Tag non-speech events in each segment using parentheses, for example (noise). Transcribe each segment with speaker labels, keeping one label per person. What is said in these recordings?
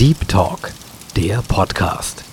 Speaker 1: Deep Talk, der Podcast.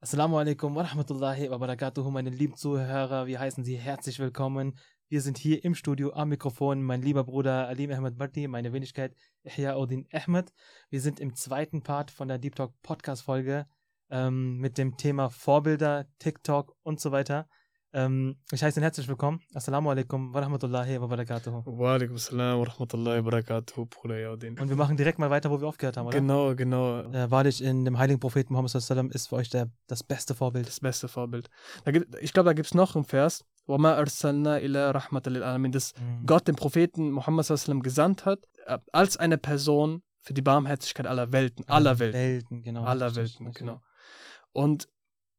Speaker 2: Assalamu alaikum wa rahmatullahi wa barakatuhu, meine lieben Zuhörer. Wir heißen Sie herzlich willkommen. Wir sind hier im Studio am Mikrofon. Mein lieber Bruder Alim Ahmed Bhatti, meine Wenigkeit Ihya Odin Ahmed. Wir sind im zweiten Part von der Deep Talk Podcast Folge ähm, mit dem Thema Vorbilder, TikTok und so weiter. Ähm, ich heiße Ihnen herzlich willkommen. Assalamu alaikum wa rahmatullahi wa barakatuhu.
Speaker 3: Wa alaikum salam wa rahmatullahi wa barakatuhu, Bruder Yaudin.
Speaker 2: Und wir machen direkt mal weiter, wo wir aufgehört haben, oder?
Speaker 3: Genau, genau.
Speaker 2: Äh, wahrlich in dem heiligen Propheten Muhammad sallallahu alaihi wasallam ist für euch der, das beste Vorbild.
Speaker 3: Das beste Vorbild. Da gibt, ich glaube, da gibt es noch einen Vers. وَمَا أَرْسَلْنَا إِلَّا رَحْمَةً لِلْعَالَمِينَ Dass
Speaker 2: Mhm.
Speaker 3: Gott den Propheten Muhammad sallallahu alaihi wasallam gesandt hat, äh, als eine Person für die Barmherzigkeit aller Welten. Aller Welten.
Speaker 2: Welten, genau.
Speaker 3: aller
Speaker 2: richtig,
Speaker 3: Welten,
Speaker 2: richtig.
Speaker 3: genau. Und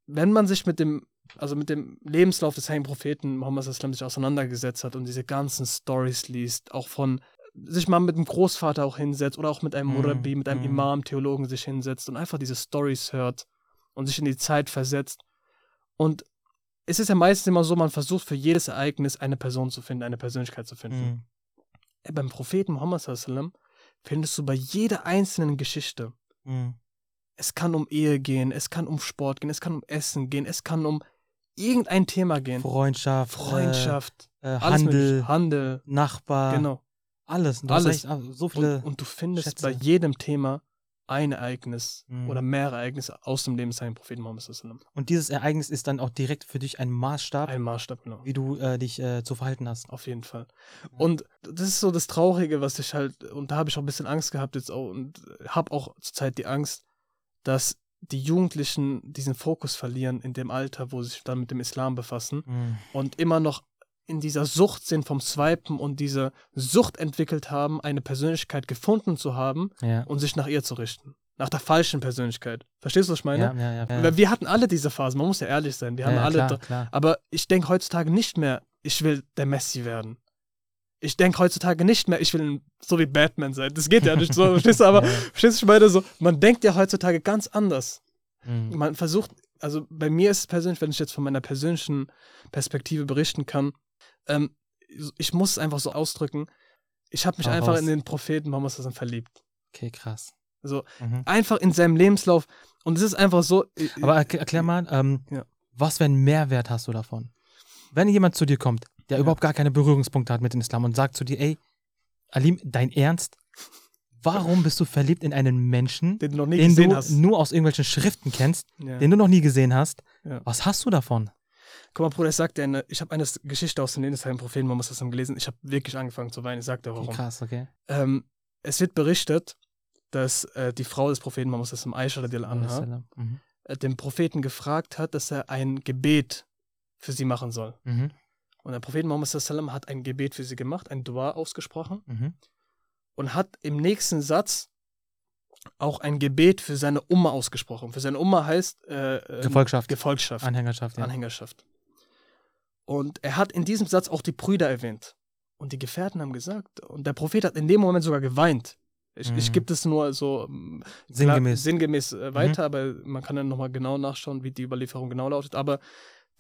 Speaker 3: wenn man sich mit dem, also mit dem Lebenslauf des heiligen Propheten Muhammad wasallam sich auseinandergesetzt hat und diese ganzen Stories liest, auch von sich mal mit dem Großvater auch hinsetzt oder auch mit einem
Speaker 2: Mhm,
Speaker 3: Murabi, mit einem
Speaker 2: mhm.
Speaker 3: Imam, Theologen sich hinsetzt und einfach diese Stories hört und sich in die Zeit versetzt. Und es ist ja meistens immer so, man versucht für jedes Ereignis eine Person zu finden, eine Persönlichkeit zu finden.
Speaker 2: Mhm.
Speaker 3: Beim Propheten Muhammad wasallam findest du bei jeder einzelnen Geschichte
Speaker 2: Mhm.
Speaker 3: es kann um Ehe gehen, es kann um Sport gehen, es kann um Essen gehen, es kann um irgendein Thema gehen.
Speaker 2: Freundschaft,
Speaker 3: Freundschaft,
Speaker 2: äh, äh,
Speaker 3: alles
Speaker 2: Handel.
Speaker 3: Hast
Speaker 2: Nachbar,
Speaker 3: genau.
Speaker 2: alles. Du
Speaker 3: Alles.
Speaker 2: echt, ah, so viele.
Speaker 3: Und, und du findest
Speaker 2: Schätze.
Speaker 3: bei jedem Thema ein Ereignis
Speaker 2: Mhm.
Speaker 3: oder mehrere Ereignisse aus dem Leben des Heiligen Propheten alaihi
Speaker 2: Und dieses Ereignis ist dann auch direkt für dich ein Maßstab.
Speaker 3: Ein Maßstab, genau.
Speaker 2: wie du äh, dich äh, zu verhalten hast.
Speaker 3: Auf jeden Fall. Und das ist so das Traurige, was ich halt, und da habe ich auch ein bisschen Angst gehabt jetzt auch und habe auch zurzeit die Angst, dass die Jugendlichen diesen Fokus verlieren in dem Alter, wo sie sich dann mit dem Islam befassen
Speaker 2: Mhm.
Speaker 3: und immer noch in dieser Sucht sind vom Swipen und diese Sucht entwickelt haben, eine Persönlichkeit gefunden zu haben
Speaker 2: Ja.
Speaker 3: und sich nach ihr zu richten. Nach der falschen Persönlichkeit. Verstehst du, was ich meine?
Speaker 2: Ja, ja,
Speaker 3: Wir hatten alle diese Phasen, man muss ja ehrlich sein. Wir haben alle.
Speaker 2: klar, klar.
Speaker 3: Aber ich denke heutzutage nicht mehr, ich will der Messi werden. Ich denke heutzutage nicht mehr, ich will so wie Batman sein. Das geht ja nicht so, (laughs) verstehst du? Aber
Speaker 2: Ja,
Speaker 3: verstehst du, ich meine so, man denkt ja heutzutage ganz anders
Speaker 2: Mhm.
Speaker 3: man versucht, also bei mir ist es persönlich, wenn ich jetzt von meiner persönlichen Perspektive berichten kann, ähm, ich muss es einfach so ausdrücken, ich habe mich
Speaker 2: Hau
Speaker 3: einfach in den Propheten wasallam verliebt.
Speaker 2: Okay, krass.
Speaker 3: Also
Speaker 2: Mhm.
Speaker 3: einfach in seinem Lebenslauf und es ist einfach so. äh,
Speaker 2: Aber erk- erklär mal, ähm,
Speaker 3: Ja.
Speaker 2: was für einen Mehrwert hast du davon? Wenn jemand zu dir kommt, der
Speaker 3: Ja.
Speaker 2: überhaupt gar keine Berührungspunkte hat mit dem Islam und sagt zu dir, ey, Alim, dein Ernst? Warum bist du verliebt in einen Menschen,
Speaker 3: den du noch nie
Speaker 2: den
Speaker 3: gesehen
Speaker 2: du
Speaker 3: hast.
Speaker 2: nur aus irgendwelchen Schriften kennst,
Speaker 3: Ja.
Speaker 2: den du noch nie gesehen hast?
Speaker 3: Ja.
Speaker 2: Was hast du davon?
Speaker 3: Guck mal, Bruder, ich sag dir eine, ich habe eine Geschichte aus des Heiligen Propheten Muhammad sallallahu alaihi wasallam gelesen. Ich habe wirklich angefangen zu weinen. Ich sag dir
Speaker 2: Okay,
Speaker 3: warum.
Speaker 2: krass, okay.
Speaker 3: Ähm, es wird berichtet, dass äh, die Frau des Propheten Muhammad sallallahu alaihi wasallam, Aisha anha,
Speaker 2: Mhm.
Speaker 3: äh, den Propheten gefragt hat, dass er ein Gebet für sie machen soll.
Speaker 2: Mhm.
Speaker 3: Und der Prophet Muhammad wasallam hat ein Gebet für sie gemacht, ein Dua ausgesprochen
Speaker 2: Mhm.
Speaker 3: und hat im nächsten Satz auch ein Gebet für seine Umma ausgesprochen. Für seine Umma heißt äh, äh,
Speaker 2: Gefolgschaft.
Speaker 3: Gefolgschaft,
Speaker 2: Anhängerschaft, ja.
Speaker 3: Anhängerschaft. Und er hat in diesem Satz auch die Brüder erwähnt. Und die Gefährten haben gesagt, und der Prophet hat in dem Moment sogar geweint. Ich, ich
Speaker 2: Mhm.
Speaker 3: gebe das nur so ähm,
Speaker 2: Sinngemäß.
Speaker 3: Klar, sinngemäß äh, weiter, aber man kann dann nochmal genau nachschauen, wie die Überlieferung genau lautet. Aber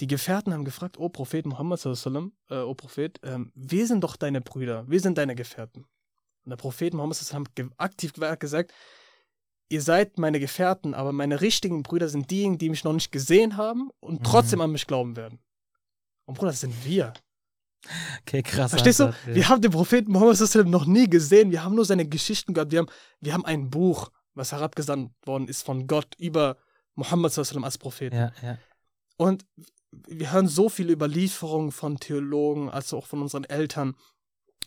Speaker 3: die Gefährten haben gefragt, oh Prophet Muhammad, äh, oh Prophet, ähm, wir sind doch deine Brüder, wir sind deine Gefährten. Und der Prophet Muhammad hat aktiv ge- gesagt, ihr seid meine Gefährten, aber meine richtigen Brüder sind diejenigen, die mich noch nicht gesehen haben und
Speaker 2: Mhm.
Speaker 3: trotzdem an mich glauben werden. Und Bruder, das sind wir.
Speaker 2: Okay, krass.
Speaker 3: Verstehst du?
Speaker 2: Antwort, ja.
Speaker 3: Wir haben den Propheten Muhammad wasallam noch nie gesehen. Wir haben nur seine Geschichten gehört. Wir haben, wir haben ein Buch, was herabgesandt worden ist von Gott über Muhammad wasallam als Propheten.
Speaker 2: Ja, ja.
Speaker 3: Und wir hören so viele Überlieferungen von Theologen, als auch von unseren Eltern.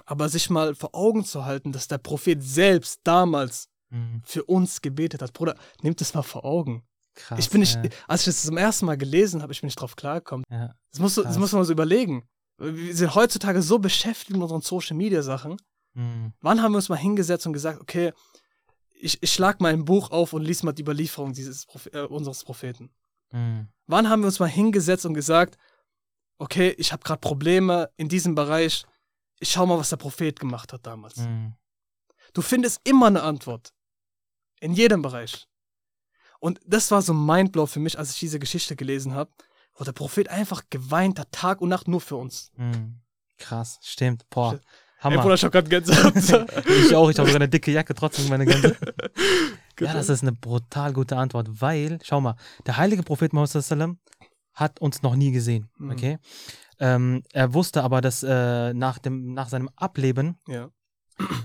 Speaker 3: Aber sich mal vor Augen zu halten, dass der Prophet selbst damals
Speaker 2: Mhm.
Speaker 3: für uns gebetet hat. Bruder, nehmt es mal vor Augen.
Speaker 2: Krass.
Speaker 3: ich bin nicht,
Speaker 2: ja.
Speaker 3: als ich das zum ersten Mal gelesen habe, ich bin nicht drauf klargekommen.
Speaker 2: Ja.
Speaker 3: Das musst, du, das
Speaker 2: Krass.
Speaker 3: muss man so überlegen. Wir sind heutzutage so beschäftigt mit unseren Social Media Sachen.
Speaker 2: Mhm.
Speaker 3: Wann haben wir uns mal hingesetzt und gesagt, okay, ich, ich schlag mal ein Buch auf und lies mal die Überlieferung dieses Prophe äh, unseres Propheten?
Speaker 2: Mhm.
Speaker 3: Wann haben wir uns mal hingesetzt und gesagt, okay, ich habe gerade Probleme in diesem Bereich, ich schau mal, was der Prophet gemacht hat damals.
Speaker 2: Mhm.
Speaker 3: Du findest immer eine Antwort. In jedem Bereich. Und das war so ein Mindblow für mich, als ich diese Geschichte gelesen habe, wo der Prophet einfach geweint hat, Tag und Nacht nur für uns.
Speaker 2: Mhm. Krass, stimmt. Boah. Hammer.
Speaker 3: Bruder, ich hab grad Gänsehaut. (laughs)
Speaker 2: ich auch, ich habe sogar eine dicke Jacke, trotzdem meine Gänse. (laughs) Ja, das ist eine brutal gute Antwort, weil, schau mal, der heilige Prophet Muhammad sallam hat uns noch nie gesehen,
Speaker 3: Mhm.
Speaker 2: okay? Ähm, er wusste aber, dass äh, nach, dem, nach seinem Ableben
Speaker 3: Ja.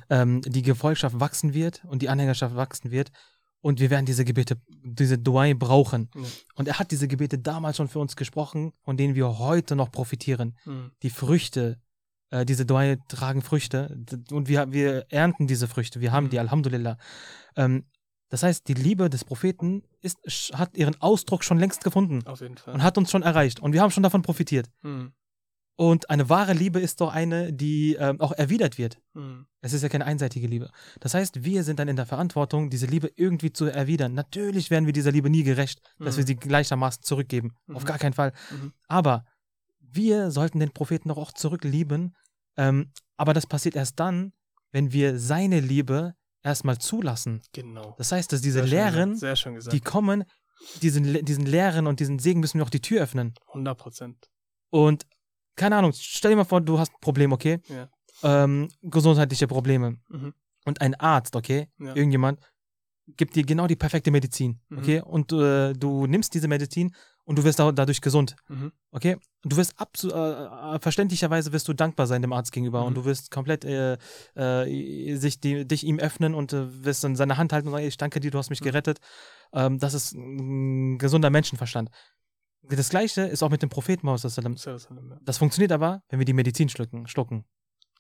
Speaker 2: ähm, die Gefolgschaft wachsen wird und die Anhängerschaft wachsen wird und wir werden diese Gebete, diese Duai brauchen.
Speaker 3: Ja.
Speaker 2: Und er hat diese Gebete damals schon für uns gesprochen, von denen wir heute noch profitieren.
Speaker 3: Mhm.
Speaker 2: Die Früchte, äh, diese Duai tragen Früchte und wir, wir ernten diese Früchte. Wir haben
Speaker 3: Mhm.
Speaker 2: die, Alhamdulillah. Ähm, das heißt, die Liebe des Propheten ist, hat ihren Ausdruck schon längst gefunden
Speaker 3: Auf jeden Fall.
Speaker 2: und hat uns schon erreicht und wir haben schon davon profitiert.
Speaker 3: Mhm.
Speaker 2: Und eine wahre Liebe ist doch eine, die ähm, auch erwidert wird.
Speaker 3: Mhm.
Speaker 2: Es ist ja keine einseitige Liebe. Das heißt, wir sind dann in der Verantwortung, diese Liebe irgendwie zu erwidern. Natürlich werden wir dieser Liebe nie gerecht, dass
Speaker 3: Mhm.
Speaker 2: wir sie gleichermaßen zurückgeben. Auf
Speaker 3: Mhm.
Speaker 2: gar keinen Fall.
Speaker 3: Mhm.
Speaker 2: Aber wir sollten den Propheten doch auch zurücklieben. Ähm, aber das passiert erst dann, wenn wir seine Liebe erstmal zulassen.
Speaker 3: Genau.
Speaker 2: Das heißt, dass diese
Speaker 3: Sehr
Speaker 2: Lehren,
Speaker 3: Sehr
Speaker 2: die kommen, diesen, diesen Lehren und diesen Segen müssen wir auch die Tür öffnen.
Speaker 3: 100 Prozent.
Speaker 2: Und keine Ahnung, stell dir mal vor, du hast ein Problem, okay?
Speaker 3: Ja.
Speaker 2: Ähm, gesundheitliche Probleme.
Speaker 3: Mhm.
Speaker 2: Und ein Arzt, okay?
Speaker 3: Ja.
Speaker 2: Irgendjemand gibt dir genau die perfekte Medizin,
Speaker 3: Mhm.
Speaker 2: okay? Und äh, du nimmst diese Medizin und du wirst da- dadurch gesund,
Speaker 3: Mhm.
Speaker 2: okay? Und du wirst äh, äh, verständlicherweise wirst du dankbar sein dem Arzt gegenüber
Speaker 3: Mhm.
Speaker 2: und du wirst komplett äh, äh, sich die, dich ihm öffnen und äh, wirst dann seine Hand halten und sagen, ich danke dir, du hast mich
Speaker 3: Mhm.
Speaker 2: gerettet. Ähm, das ist ein gesunder Menschenverstand. Das gleiche ist auch mit dem Propheten
Speaker 3: sehr.
Speaker 2: Das funktioniert aber, wenn wir die Medizin schlucken. schlucken.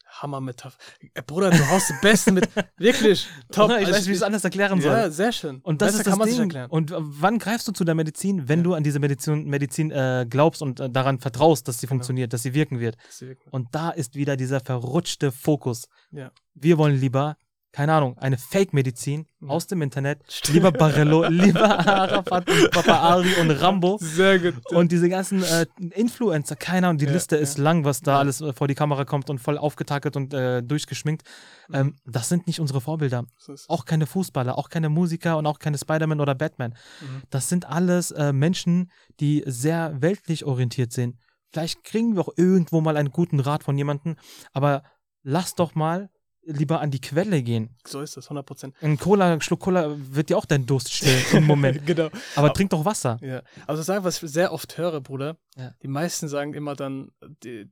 Speaker 3: Hammer-Metapher. Äh, Bruder, du haust die Besten mit. (laughs) Wirklich. Top.
Speaker 2: ich
Speaker 3: Also
Speaker 2: weiß nicht, wie ich es anders erklären soll.
Speaker 3: Ja, sehr schön.
Speaker 2: Und das
Speaker 3: Besser
Speaker 2: ist das
Speaker 3: kann man sich
Speaker 2: Ding.
Speaker 3: erklären.
Speaker 2: Und äh, wann greifst du zu der Medizin, wenn
Speaker 3: Ja.
Speaker 2: du an diese Medizin, Medizin äh, glaubst und äh, daran vertraust, dass sie
Speaker 3: Genau.
Speaker 2: funktioniert, dass sie wirken wird?
Speaker 3: Ist wirklich-
Speaker 2: Und da ist wieder dieser verrutschte Fokus.
Speaker 3: Ja.
Speaker 2: Wir wollen lieber, keine Ahnung, eine Fake-Medizin
Speaker 3: Ja.
Speaker 2: aus dem Internet,
Speaker 3: Stimmt.
Speaker 2: lieber Barello, lieber Arafat, Papa Ali und Rambo.
Speaker 3: Sehr gut.
Speaker 2: Und diese ganzen äh, Influencer, keine Ahnung, die
Speaker 3: Ja,
Speaker 2: Liste ist
Speaker 3: ja.
Speaker 2: lang, was da alles äh, vor die Kamera kommt und voll aufgetakelt und äh, durchgeschminkt.
Speaker 3: Mhm.
Speaker 2: Ähm, das sind nicht unsere Vorbilder.
Speaker 3: Ist-
Speaker 2: Auch keine Fußballer, auch keine Musiker und auch keine Spider-Man oder Batman.
Speaker 3: Mhm.
Speaker 2: Das sind alles äh, Menschen, die sehr weltlich orientiert sind. Vielleicht kriegen wir auch irgendwo mal einen guten Rat von jemandem, aber lass doch mal lieber an die Quelle gehen.
Speaker 3: So ist das, 100 Prozent.
Speaker 2: Ein Cola, ein Schluck Cola wird dir auch deinen Durst stillen im Moment. (laughs)
Speaker 3: genau.
Speaker 2: Aber trink doch Wasser.
Speaker 3: Ja. Also sagen, was ich sehr oft höre, Bruder,
Speaker 2: Ja.
Speaker 3: die meisten sagen immer dann, die,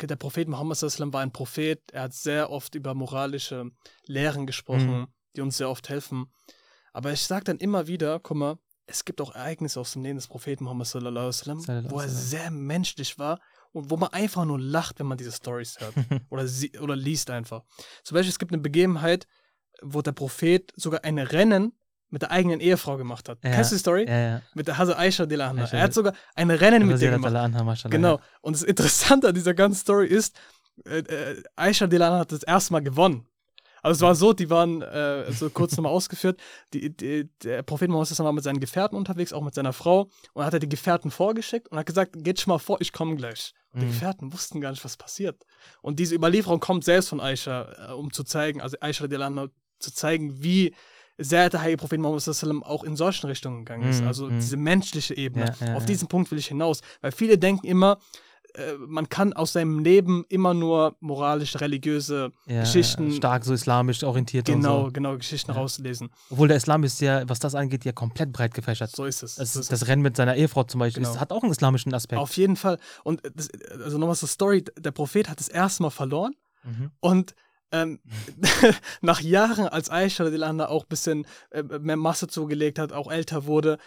Speaker 3: der Prophet Muhammad war ein Prophet, er hat sehr oft über moralische Lehren gesprochen,
Speaker 2: Mhm.
Speaker 3: die uns sehr oft helfen. Aber ich sage dann immer wieder, guck mal, es gibt auch Ereignisse aus dem Leben des Propheten Muhammad sallallahu alaihi wasallam,
Speaker 2: Sallallahu
Speaker 3: wo er sehr menschlich war und wo man einfach nur lacht, wenn man diese Stories hört (laughs) oder, sie, oder liest einfach. Zum Beispiel, es gibt eine Begebenheit, wo der Prophet sogar ein Rennen mit der eigenen Ehefrau gemacht hat.
Speaker 2: Ja.
Speaker 3: Kennst du die Story?
Speaker 2: Ja, ja.
Speaker 3: Mit der Hase Aisha Dilahna.
Speaker 2: Aisha
Speaker 3: Er hat sogar ein Rennen mit ihr gemacht.
Speaker 2: Mashallah.
Speaker 3: Genau. Und das Interessante an dieser ganzen Story ist, äh, äh, Aisha Dilahna hat das erste Mal gewonnen. Also es war so, die waren, äh, so kurz nochmal ausgeführt, die, die, der Prophet Mohammed war mit seinen Gefährten unterwegs, auch mit seiner Frau, und hat er die Gefährten vorgeschickt und hat gesagt, geht schon mal vor, ich komme gleich. Und die
Speaker 2: Mhm.
Speaker 3: Gefährten wussten gar nicht, was passiert. Und diese Überlieferung kommt selbst von Aisha, äh, um zu zeigen, also Aisha Dilahna zu zeigen, wie sehr der heilige Prophet Muhammad auch in solchen Richtungen gegangen ist.
Speaker 2: Mhm,
Speaker 3: Also
Speaker 2: mhm.
Speaker 3: diese menschliche Ebene.
Speaker 2: Ja, ja,
Speaker 3: Auf diesen Punkt will ich hinaus. Weil viele denken immer, äh, man kann aus seinem Leben immer nur moralisch religiöse
Speaker 2: ja,
Speaker 3: Geschichten,
Speaker 2: Stark so islamisch orientiert
Speaker 3: genau,
Speaker 2: und so.
Speaker 3: genau, Geschichten
Speaker 2: Ja.
Speaker 3: rauslesen.
Speaker 2: Obwohl der Islam ist ja, was das angeht, ja komplett breit gefächert.
Speaker 3: So ist es.
Speaker 2: Das,
Speaker 3: So ist
Speaker 2: das Rennen mit seiner Ehefrau zum Beispiel
Speaker 3: Genau.
Speaker 2: ist, hat auch einen islamischen Aspekt.
Speaker 3: Auf jeden Fall. Und äh, das, also nochmal zur Story, der Prophet hat das erste Mal verloren
Speaker 2: Mhm.
Speaker 3: und ähm, (laughs) nach Jahren, als Aisha auch ein bisschen äh, mehr Masse zugelegt hat, auch älter wurde,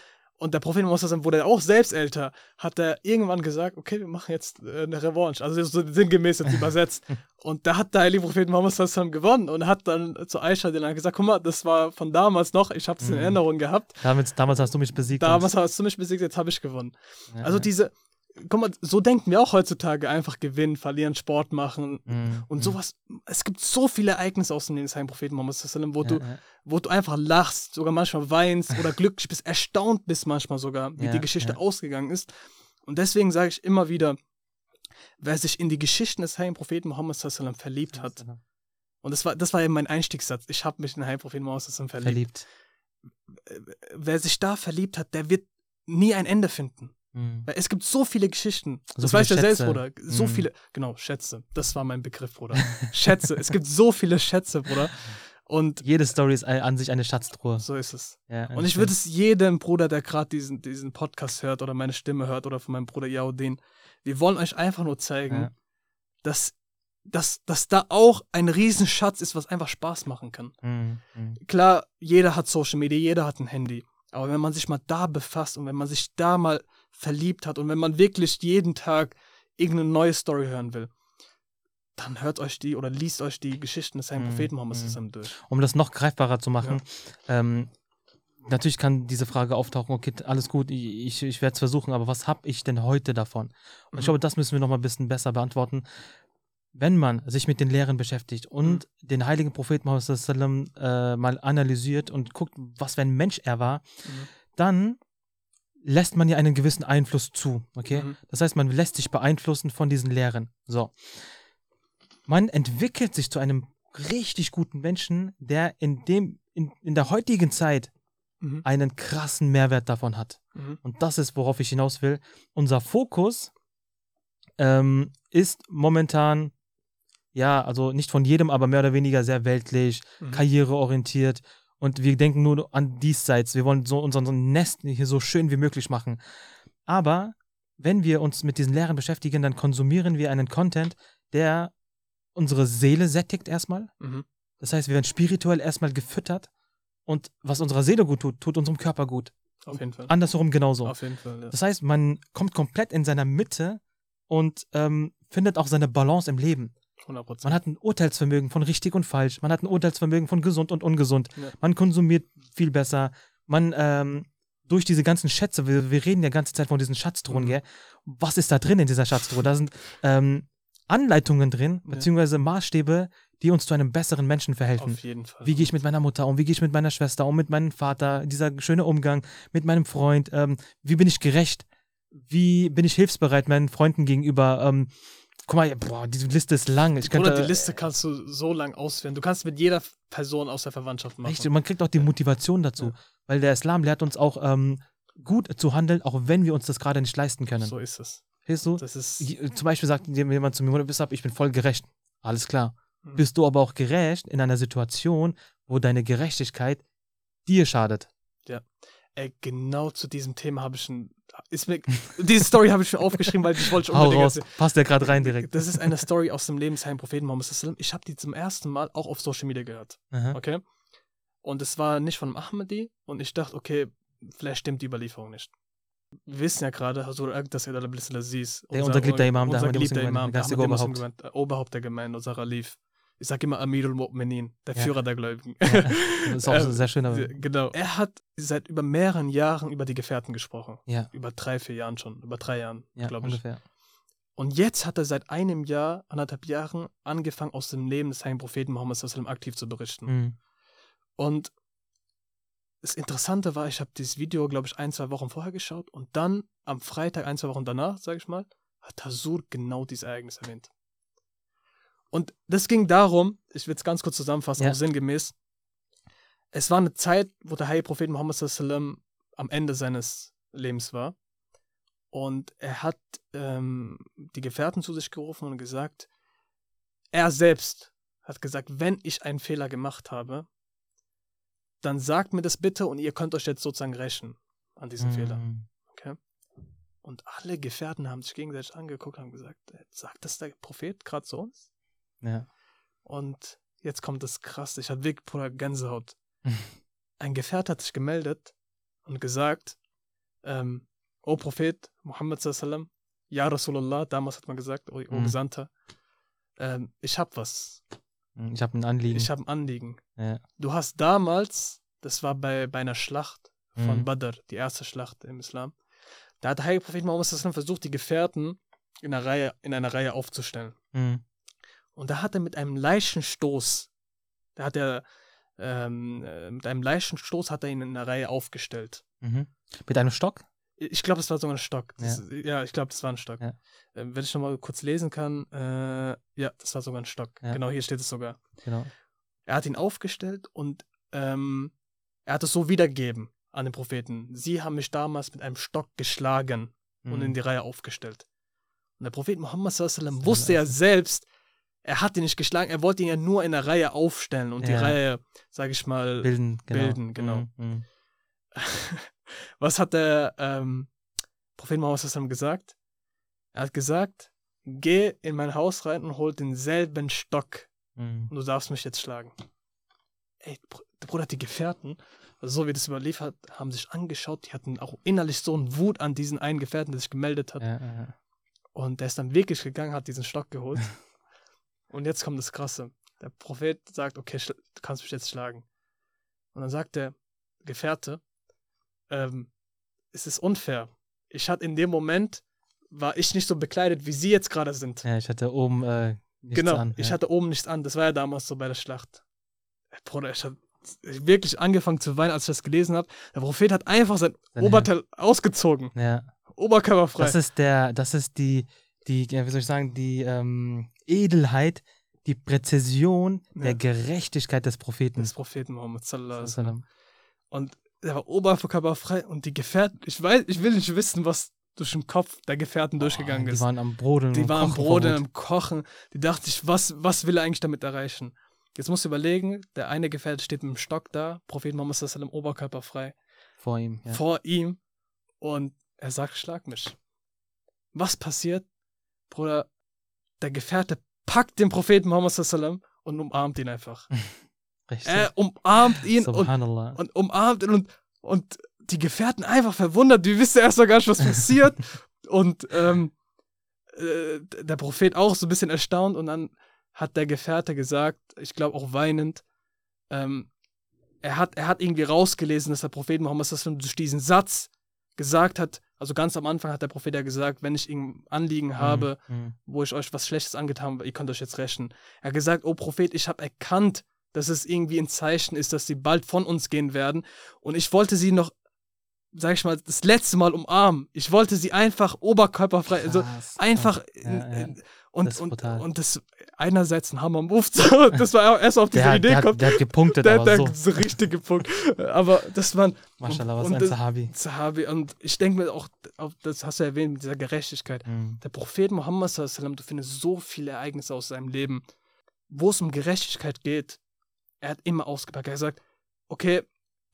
Speaker 3: und der Prophet sallam wurde auch selbst älter, hat er irgendwann gesagt, okay, wir machen jetzt äh, eine Revanche. Also so sinngemäß jetzt (laughs) übersetzt. und da hat der heilige Prophet Muhammad sallam gewonnen und hat dann zu Aisha radiallahu gesagt, guck mal, das war von damals noch, ich habe es in
Speaker 2: Mhm.
Speaker 3: Erinnerung gehabt.
Speaker 2: Damals, damals hast du mich besiegt.
Speaker 3: Damals hast du mich besiegt, jetzt habe ich gewonnen.
Speaker 2: ja,
Speaker 3: Also diese, guck mal, so denken wir auch heutzutage, einfach gewinnen, verlieren, Sport machen,
Speaker 2: Mhm,
Speaker 3: und
Speaker 2: mhm.
Speaker 3: sowas, es gibt so viele Ereignisse aus dem Leben des Heiligen Propheten Muhammad, sallam, wo,
Speaker 2: Ja,
Speaker 3: du,
Speaker 2: ja.
Speaker 3: wo du einfach lachst, sogar manchmal weinst oder glücklich bist, erstaunt bist manchmal sogar, wie
Speaker 2: Ja,
Speaker 3: die Geschichte ausgegangen ist. Und deswegen sage ich immer wieder, wer sich in die Geschichten des Heiligen Propheten Muhammad sallam, verliebt hat, und das war, das war eben mein Einstiegssatz, ich habe mich in den Heiligen Propheten Muhammad sallam, verliebt.
Speaker 2: Verliebt.
Speaker 3: Wer sich da verliebt hat, der wird nie ein Ende finden.
Speaker 2: Mhm.
Speaker 3: Weil es gibt so viele Geschichten.
Speaker 2: So
Speaker 3: das
Speaker 2: viele
Speaker 3: weiß der selbst. Bruder. So
Speaker 2: Mhm.
Speaker 3: viele, genau, Schätze. Das war mein Begriff, Bruder. (laughs) Schätze. Es gibt so viele Schätze, Bruder. Und
Speaker 2: Jede Story ist an sich eine Schatztruhe.
Speaker 3: so ist es.
Speaker 2: Ja,
Speaker 3: Und ich würde es jedem Bruder, der gerade diesen, diesen Podcast hört oder meine Stimme hört oder von meinem Bruder Yaudin, wir wollen euch einfach nur zeigen,
Speaker 2: Ja.
Speaker 3: dass, dass, dass da auch ein Riesenschatz ist, was einfach Spaß machen kann.
Speaker 2: Mhm. Mhm.
Speaker 3: Klar, jeder hat Social Media, jeder hat ein Handy. Aber wenn man sich mal da befasst und wenn man sich da mal verliebt hat und wenn man wirklich jeden Tag irgendeine neue Story hören will, dann hört euch die oder liest euch die Geschichten des Heiligen
Speaker 2: Mhm,
Speaker 3: Propheten Muhammad zusammen durch.
Speaker 2: Um das noch greifbarer zu machen, ähm, natürlich kann diese Frage auftauchen, okay, alles gut, ich, ich, werde es versuchen, aber was habe ich denn heute davon? Und
Speaker 3: Mhm.
Speaker 2: ich glaube, das müssen wir noch mal ein bisschen besser beantworten. Wenn man sich mit den Lehren beschäftigt und
Speaker 3: Mhm.
Speaker 2: den heiligen Propheten Muhammad äh, mal analysiert und guckt, was für ein Mensch er war,
Speaker 3: Mhm.
Speaker 2: dann lässt man ja einen gewissen Einfluss zu, okay?
Speaker 3: Mhm.
Speaker 2: Das heißt, man lässt sich beeinflussen von diesen Lehren. So. Man entwickelt sich zu einem richtig guten Menschen, der in dem, in, in der heutigen Zeit
Speaker 3: Mhm.
Speaker 2: einen krassen Mehrwert davon hat.
Speaker 3: Mhm.
Speaker 2: Und das ist, worauf ich hinaus will. Unser Fokus ähm, ist momentan, ja, also nicht von jedem, aber mehr oder weniger sehr weltlich,
Speaker 3: Mhm.
Speaker 2: karriereorientiert. Und wir denken nur an diesseits. Wir wollen so unseren Nest hier so schön wie möglich machen. Aber wenn wir uns mit diesen Lehren beschäftigen, dann konsumieren wir einen Content, der unsere Seele sättigt erstmal.
Speaker 3: Mhm.
Speaker 2: Das heißt, wir werden spirituell erstmal gefüttert. Und was unserer Seele gut tut, tut unserem Körper gut.
Speaker 3: Auf jeden Fall.
Speaker 2: Andersherum genauso.
Speaker 3: Auf jeden Fall, ja.
Speaker 2: Das heißt, man kommt komplett in seiner Mitte und ähm, findet auch seine Balance im Leben.
Speaker 3: 100 Prozent.
Speaker 2: Man hat ein Urteilsvermögen von richtig und falsch. Man hat ein Urteilsvermögen von gesund und ungesund.
Speaker 3: Ja.
Speaker 2: Man konsumiert viel besser. Man ähm, durch diese ganzen Schätze, wir, wir reden ja die ganze Zeit von diesen Schatztruhen,
Speaker 3: Mhm.
Speaker 2: gell? Was ist da drin in dieser Schatztruhe? Da sind ähm, Anleitungen drin, beziehungsweise Maßstäbe, die uns zu einem besseren Menschen verhelfen.
Speaker 3: Auf jeden Fall.
Speaker 2: Wie gehe ich mit meiner Mutter um? Wie gehe ich mit meiner Schwester um? Mit meinem Vater? Dieser schöne Umgang mit meinem Freund? Ähm, wie bin ich gerecht? Wie bin ich hilfsbereit meinen Freunden gegenüber? Ähm, guck mal, boah, diese Liste ist lang. Ich könnte,
Speaker 3: Oder die Liste kannst du so lang ausführen. Du kannst mit jeder Person aus der Verwandtschaft machen.
Speaker 2: Richtig, und man kriegt auch die Motivation dazu.
Speaker 3: Ja.
Speaker 2: Weil der Islam lehrt uns auch ähm, gut zu handeln, auch wenn wir uns das gerade nicht leisten können.
Speaker 3: So ist es.
Speaker 2: Weißt du?
Speaker 3: Das ist.
Speaker 2: Zum Beispiel sagt jemand zu mir, ich bin voll gerecht. Alles klar.
Speaker 3: Mhm.
Speaker 2: Bist du aber auch gerecht in einer Situation, wo deine Gerechtigkeit dir schadet?
Speaker 3: Ey, genau zu diesem Thema habe ich schon. Ist mir, diese Story habe ich mir aufgeschrieben, weil ich wollte
Speaker 2: Hau
Speaker 3: unbedingt
Speaker 2: raus,
Speaker 3: erzählen.
Speaker 2: passt ja gerade rein direkt.
Speaker 3: Das ist eine Story aus dem Leben des Heiligen Propheten sallam. Ich habe die zum ersten Mal auch auf Social Media gehört.
Speaker 2: Aha.
Speaker 3: Okay? Und es war nicht von Ahmadi. Und ich dachte, okay, vielleicht stimmt die Überlieferung nicht. Wir wissen ja gerade, Hazur Agdas Ed al-Aziz,
Speaker 2: Der unser geliebter Imam, der
Speaker 3: unser geliebter Imam,
Speaker 2: der Oberhaupt.
Speaker 3: Der Gemeinde, unser Alif. Ich sage immer Amirul Mu'minin, der
Speaker 2: Ja.
Speaker 3: Führer der Gläubigen.
Speaker 2: Das (laughs) ist auch
Speaker 3: Ähm,
Speaker 2: sehr schön, aber
Speaker 3: Genau. Er hat seit über mehreren Jahren über die Gefährten gesprochen.
Speaker 2: ja,
Speaker 3: Über drei, vier Jahren schon. Über drei Jahren,
Speaker 2: ja
Speaker 3: glaube ich.
Speaker 2: ungefähr.
Speaker 3: Und jetzt hat er seit einem Jahr, anderthalb Jahren, angefangen, aus dem Leben des Heiligen Propheten Muhammad sallam aktiv zu berichten.
Speaker 2: Mhm.
Speaker 3: Und das Interessante war, ich habe dieses Video, glaube ich, ein, zwei Wochen vorher geschaut und dann am Freitag, ein, zwei Wochen danach, sage ich mal, hat Hasur genau dieses Ereignis erwähnt. Und das ging darum, ich will es ganz kurz zusammenfassen,
Speaker 2: Ja.
Speaker 3: auch sinngemäß. Es war eine Zeit, wo der heilige Prophet Muhammad sallam am Ende seines Lebens war. Und er hat ähm, die Gefährten zu sich gerufen und gesagt, er selbst hat gesagt, wenn ich einen Fehler gemacht habe, dann sagt mir das bitte und ihr könnt euch jetzt sozusagen rächen an diesem Fehler.
Speaker 2: Mhm.
Speaker 3: Und alle Gefährten haben sich gegenseitig angeguckt und haben gesagt, sagt das der Prophet gerade zu uns?
Speaker 2: Ja.
Speaker 3: Und jetzt kommt das krass, ich hatte wirklich pure Gänsehaut. (laughs) Ein Gefährt hat sich gemeldet und gesagt, ähm, O Prophet Muhammad sallam, Ja Rasulullah, damals hat man gesagt, O, o
Speaker 2: Mhm.
Speaker 3: Gesandter, ähm, ich hab was,
Speaker 2: Mhm. Ich habe ein Anliegen.
Speaker 3: ich hab ein Anliegen.
Speaker 2: ja.
Speaker 3: Du hast damals, das war bei, bei einer Schlacht von
Speaker 2: Mhm.
Speaker 3: Badr, die erste Schlacht im Islam, da hat der heilige Prophet Muhammad versucht, die Gefährten in einer Reihe, in einer Reihe aufzustellen.
Speaker 2: Mhm.
Speaker 3: Und da hat er mit einem Leichenstoß, da hat er ähm, äh, mit einem Leichenstoß hat er ihn in einer Reihe aufgestellt.
Speaker 2: Mhm. Mit einem Stock?
Speaker 3: Ich glaube, das war sogar ein Stock. Das, ja. ich glaube, das war ein Stock.
Speaker 2: Ja.
Speaker 3: Ähm, wenn ich nochmal kurz lesen kann, äh, ja, das war sogar ein Stock.
Speaker 2: Ja.
Speaker 3: Genau, hier steht es sogar.
Speaker 2: Genau.
Speaker 3: Er hat ihn aufgestellt und ähm, er hat es so wiedergegeben an den Propheten. Sie haben mich damals mit einem Stock geschlagen. und
Speaker 2: Mhm.
Speaker 3: in die Reihe aufgestellt. Und der Prophet Muhammad wusste ja selbst, er hat ihn nicht geschlagen, er wollte ihn ja nur in der Reihe aufstellen und die
Speaker 2: Ja.
Speaker 3: Reihe, sage ich mal,
Speaker 2: Bilden, genau.
Speaker 3: Bilden, genau.
Speaker 2: Mhm, mhm. (laughs)
Speaker 3: was hat der ähm, Prophet Muhammad sallam gesagt? Er hat gesagt, geh in mein Haus rein und hol denselben Stock
Speaker 2: Mhm.
Speaker 3: und du darfst mich jetzt schlagen. Ey, der Bruder hat die Gefährten, also so wie das überliefert, haben sich angeschaut, die hatten auch innerlich so einen Wut an diesen einen Gefährten, der sich gemeldet hat.
Speaker 2: Ja, ja, ja.
Speaker 3: Und der ist dann wirklich gegangen, hat diesen Stock geholt. (laughs) und jetzt kommt das Krasse. Der Prophet sagt, okay, du kannst mich jetzt schlagen. Und dann sagt der Gefährte, ähm, es ist unfair. Ich hatte in dem Moment, war ich nicht so bekleidet, wie sie jetzt gerade sind.
Speaker 2: ja, ich hatte oben äh, nichts
Speaker 3: genau,
Speaker 2: an.
Speaker 3: ich
Speaker 2: ja.
Speaker 3: hatte oben nichts an. Das war ja damals so bei der Schlacht. Ey, Bruder, ich habe wirklich angefangen zu weinen, als ich das gelesen habe. Der Prophet hat einfach sein
Speaker 2: Sein
Speaker 3: Oberteil ausgezogen.
Speaker 2: ja.
Speaker 3: Oberkörperfrei.
Speaker 2: Das ist der, das ist die, die, ja, wie soll ich sagen, die ähm, Edelheit, die Präzision
Speaker 3: Ja.
Speaker 2: der Gerechtigkeit des Propheten.
Speaker 3: des Propheten Muhammad sallallahu alaihi wasallam.
Speaker 2: Sallam.
Speaker 3: Und er war oberkörperfrei und die Gefährten, ich weiß, ich will nicht wissen, was durch den Kopf der Gefährten durchgegangen
Speaker 2: die
Speaker 3: ist.
Speaker 2: waren am Brodeln.
Speaker 3: Die waren am Brodeln, am Kochen. Die dachten sich, was, was will er eigentlich damit erreichen? Jetzt musst du überlegen, der eine Gefährte steht mit dem Stock da, Prophet Muhammad sallallahu alaihi wasallam oberkörperfrei,
Speaker 2: vor ihm. Ja.
Speaker 3: vor ihm und er sagt, schlag mich. Was passiert? Bruder, der Gefährte packt den Propheten Muhammad und umarmt ihn einfach. (laughs)
Speaker 2: Richtig.
Speaker 3: Er umarmt ihn und und umarmt ihn und, und die Gefährten einfach verwundert, die wissen erst mal gar nicht, was passiert. (laughs) und ähm, äh, der Prophet auch so ein bisschen erstaunt und dann hat der Gefährte gesagt, ich glaube auch weinend, ähm, er, hat, er hat irgendwie rausgelesen, dass der Prophet Muhammad durch diesen Satz gesagt hat, also ganz am Anfang hat der Prophet ja gesagt, wenn ich irgendein Anliegen habe,
Speaker 2: Mhm.
Speaker 3: wo ich euch was Schlechtes angetan habe, ihr könnt euch jetzt rächen. Er hat gesagt, oh Prophet, ich habe erkannt, dass es irgendwie ein Zeichen ist, dass sie bald von uns gehen werden. Und ich wollte sie noch, sag ich mal, das letzte Mal umarmen. Ich wollte sie einfach oberkörperfrei, also
Speaker 2: Krass.
Speaker 3: einfach
Speaker 2: Ja,
Speaker 3: in,
Speaker 2: ja.
Speaker 3: Und,
Speaker 2: Das ist
Speaker 3: und, und das einerseits ein Hammer-Move. (laughs) Das war erst auf diese
Speaker 2: Der,
Speaker 3: Idee
Speaker 2: der,
Speaker 3: kommt.
Speaker 2: der hat gepunktet,
Speaker 3: Der,
Speaker 2: aber
Speaker 3: der,
Speaker 2: so.
Speaker 3: so richtige Punkt. Aber das waren
Speaker 2: Maschallah, was
Speaker 3: und
Speaker 2: ein Sahabi.
Speaker 3: Sahabi. Und ich denke mir auch, das hast du erwähnt, mit dieser Gerechtigkeit.
Speaker 2: Mhm.
Speaker 3: Der Prophet Muhammad, du findest so viele Ereignisse aus seinem Leben, wo es um Gerechtigkeit geht. Er hat immer ausgepackt. Er hat gesagt, okay,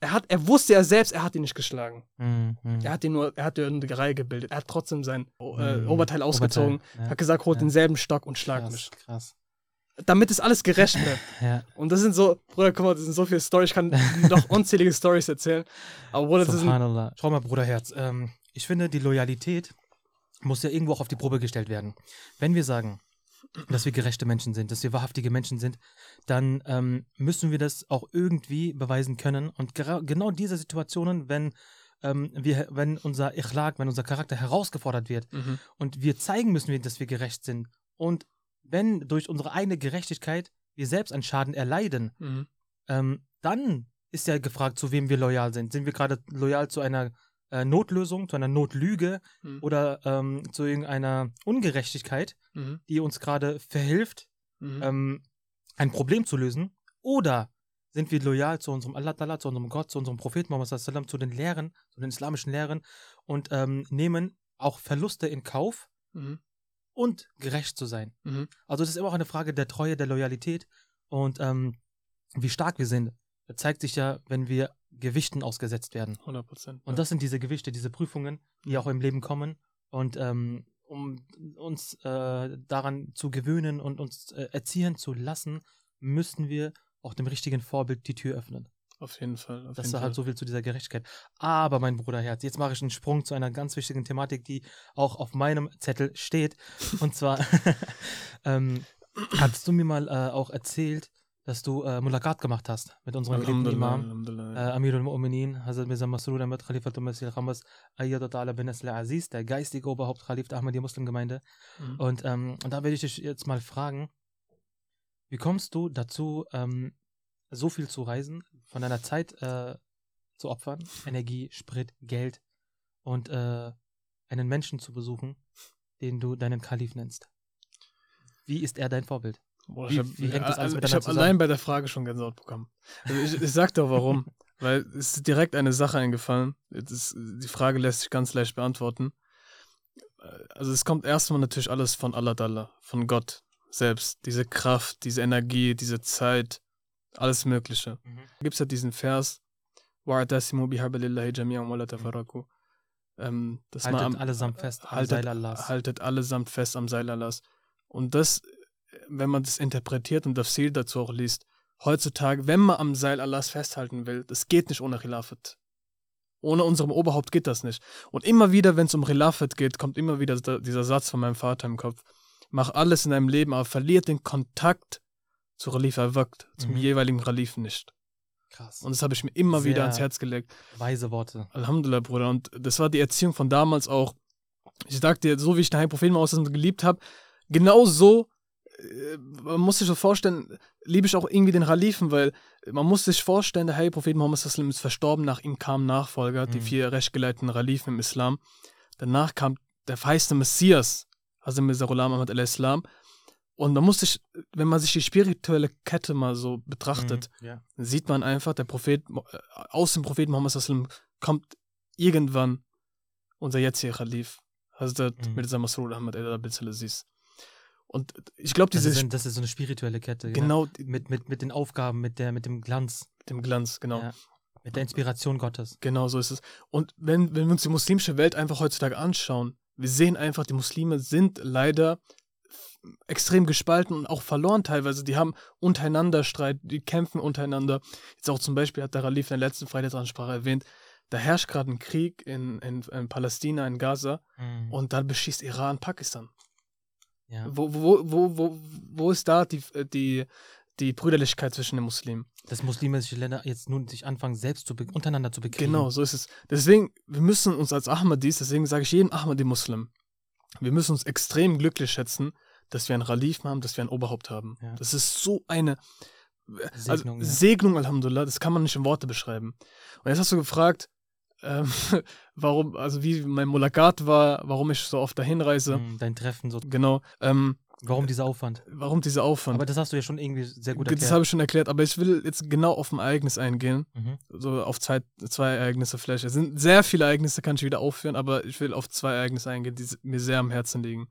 Speaker 3: er, hat, er wusste ja selbst, er hat ihn nicht geschlagen.
Speaker 2: Mhm.
Speaker 3: Er hat ihn nur, er hat eine Reihe gebildet. Er hat trotzdem sein äh,
Speaker 2: Mhm.
Speaker 3: Oberteil ausgezogen.
Speaker 2: Oberteil, ja.
Speaker 3: Hat gesagt, holt
Speaker 2: Ja.
Speaker 3: denselben Stock und schlag
Speaker 2: krass,
Speaker 3: mich.
Speaker 2: krass.
Speaker 3: Damit es alles gerecht bleibt. (laughs)
Speaker 2: Ja,
Speaker 3: Und das sind so, Bruder, guck mal, das sind so viele Storys. Ich kann noch (laughs) unzählige Stories erzählen. Aber Bruder, das
Speaker 2: Subhanallah. Schau mal, Bruderherz, ähm, ich finde, die Loyalität muss ja irgendwo auch auf die Probe gestellt werden. Wenn wir sagen, dass wir gerechte Menschen sind, dass wir wahrhaftige Menschen sind, dann ähm, müssen wir das auch irgendwie beweisen können. Und genau diese Situationen, wenn, ähm, wir, wenn unser Ichlaq, wenn unser Charakter herausgefordert wird
Speaker 3: Mhm.
Speaker 2: und wir zeigen müssen, dass wir gerecht sind und wenn durch unsere eigene Gerechtigkeit wir selbst einen Schaden erleiden,
Speaker 3: Mhm.
Speaker 2: ähm, dann ist ja gefragt, zu wem wir loyal sind. Sind wir gerade loyal zu einer äh, Notlösung, zu einer Notlüge
Speaker 3: Mhm.
Speaker 2: oder ähm, zu irgendeiner Ungerechtigkeit,
Speaker 3: Mhm.
Speaker 2: die uns gerade verhilft,
Speaker 3: Mhm.
Speaker 2: ähm, ein Problem zu lösen? Oder sind wir loyal zu unserem Allah, zu unserem Gott, zu unserem Propheten, Muhammad zu den Lehren, zu den islamischen Lehren und ähm, nehmen auch Verluste in Kauf
Speaker 3: Mhm.
Speaker 2: und gerecht zu sein?
Speaker 3: Mhm.
Speaker 2: Also das ist immer auch eine Frage der Treue, der Loyalität und ähm, wie stark wir sind. Das zeigt sich ja, wenn wir Gewichten ausgesetzt werden.
Speaker 3: 100 Prozent.
Speaker 2: Und das sind diese Gewichte, diese Prüfungen, die auch im Leben kommen. Und ähm, um uns äh, daran zu gewöhnen und uns äh, erziehen zu lassen, müssen wir auch dem richtigen Vorbild die Tür öffnen.
Speaker 3: Auf jeden Fall. Auf
Speaker 2: Das
Speaker 3: jeden
Speaker 2: ist halt so viel zu dieser Gerechtigkeit. Aber mein Bruderherz, jetzt mache ich einen Sprung zu einer ganz wichtigen Thematik, die auch auf meinem Zettel steht. Und zwar (laughs) ähm, (clears throat) hattest du mir mal äh, auch erzählt, dass du äh, Mulakat gemacht hast mit unserem geliebten Imam. Äh, Amirul Mu'minin, Hazrat Mirza Masroor Ahmad Khalifatul Masih al-Khamas, Ayyadat ala bin Asl Aziz, der geistige Oberhaupt Khalif der Ahmadiyya Muslimgemeinde.
Speaker 3: Mhm.
Speaker 2: Und, ähm, und da werde ich dich jetzt mal fragen, wie kommst du dazu, ähm, so viel zu reisen, von deiner Zeit äh, zu opfern, Energie, Sprit, Geld und äh, einen Menschen zu besuchen, den du deinen Kalif nennst? Wie ist er dein Vorbild?
Speaker 3: Boah,
Speaker 2: wie,
Speaker 3: hab,
Speaker 2: wie hängt das alles
Speaker 3: ich
Speaker 2: habe
Speaker 3: allein bei der Frage schon Gänsehaut bekommen. Also ich, ich sag doch warum. (laughs) weil es ist direkt eine Sache eingefallen. Ist, die Frage lässt sich ganz leicht beantworten. Also es kommt erstmal natürlich alles von Allah von Gott selbst. Diese Kraft, diese Energie, diese Zeit, alles Mögliche.
Speaker 2: Mhm.
Speaker 3: Gibt es ja diesen Vers, Wa'atasimu bihablillahi jami'an wa mhm. tafaraku. Ähm,
Speaker 2: haltet
Speaker 3: am,
Speaker 2: allesamt fest am Seil Allahs.
Speaker 3: Haltet allesamt fest am Seil Allahs. Und das wenn man das interpretiert und das Ziel dazu auch liest, heutzutage, wenn man am Seil Allahs festhalten will, das geht nicht ohne Khilafat. Ohne unserem Oberhaupt geht das nicht. Und immer wieder, wenn es um Khilafat geht, kommt immer wieder dieser Satz von meinem Vater im Kopf. Mach alles in deinem Leben, aber verliert den Kontakt zu Khalifa Waqt, zum
Speaker 2: Mhm.
Speaker 3: jeweiligen Khalifen nicht.
Speaker 2: Krass.
Speaker 3: Und das habe ich mir immer wieder
Speaker 2: Sehr-
Speaker 3: ans Herz gelegt.
Speaker 2: Weise Worte.
Speaker 3: Alhamdulillah, Bruder. Und das war die Erziehung von damals auch. Ich sag dir, so wie ich den Heiligen Propheten Muhammad geliebt habe, genau so, man muss sich so vorstellen, liebe ich auch irgendwie den Khalifen, weil man muss sich vorstellen, der Heilige Prophet Muhammad sallam ist verstorben, nach ihm kamen Nachfolger, die
Speaker 2: Mhm.
Speaker 3: vier rechtgeleiteten Khalifen im Islam. Danach kam der feiste Messias, Hazim Mirza Ghulam Ahmad al-Islam. Und man muss sich, wenn man sich die spirituelle Kette mal so betrachtet,
Speaker 2: Mhm.
Speaker 3: Dann sieht man einfach, der Prophet, äh, aus dem Propheten Muhammad sallam kommt irgendwann unser jetziger Khalif, Hazrat
Speaker 2: Mhm.
Speaker 3: Mirza Masrur Ahmad al Aziz. Und ich glaube,
Speaker 2: Das
Speaker 3: diese,
Speaker 2: ist, ein- das ist so eine spirituelle Kette.
Speaker 3: genau die-
Speaker 2: Mit, mit, mit den Aufgaben, mit, der, mit dem Glanz,
Speaker 3: mit dem Glanz, genau.
Speaker 2: Ja. mit der Inspiration Gottes.
Speaker 3: Genau so ist es. Und wenn, wenn wir uns die muslimische Welt einfach heutzutage anschauen, wir sehen einfach, die Muslime sind leider extrem gespalten und auch verloren teilweise. Die haben untereinander Streit, die kämpfen untereinander. Jetzt auch zum Beispiel hat der Khalif in der letzten Freitagsansprache erwähnt, da herrscht gerade ein Krieg in, in, in Palästina, in Gaza
Speaker 2: Mhm.
Speaker 3: und dann beschießt Iran Pakistan.
Speaker 2: Ja.
Speaker 3: Wo, wo, wo, wo, wo ist da die, die, die Brüderlichkeit zwischen den Muslimen?
Speaker 2: Dass muslimische Länder jetzt nun sich anfangen, selbst zu untereinander zu bekriegen.
Speaker 3: Genau, so ist es. Deswegen, wir müssen uns als Ahmadis, deswegen sage ich jedem Ahmadi-Muslim, wir müssen uns extrem glücklich schätzen, dass wir einen Khalif haben, dass wir ein Oberhaupt haben.
Speaker 2: Ja.
Speaker 3: Das ist so eine also,
Speaker 2: Segnung, ja.
Speaker 3: Segnung, Alhamdulillah, das kann man nicht in Worte beschreiben. Und jetzt hast du gefragt, ähm, (laughs) warum, also wie mein Mulakat war, warum ich so oft dahin reise.
Speaker 2: Mhm, Dein Treffen, so.
Speaker 3: Genau. Ähm,
Speaker 2: Warum dieser Aufwand?
Speaker 3: warum dieser Aufwand?
Speaker 2: Aber das hast du ja schon irgendwie sehr gut
Speaker 3: das
Speaker 2: erklärt.
Speaker 3: habe ich schon erklärt, aber ich will jetzt genau auf ein Ereignis eingehen.
Speaker 2: Mhm.
Speaker 3: so auf zwei, zwei Ereignisse vielleicht. Es sind sehr viele Ereignisse, kann ich wieder aufführen, aber ich will auf zwei Ereignisse eingehen, die mir sehr am Herzen liegen.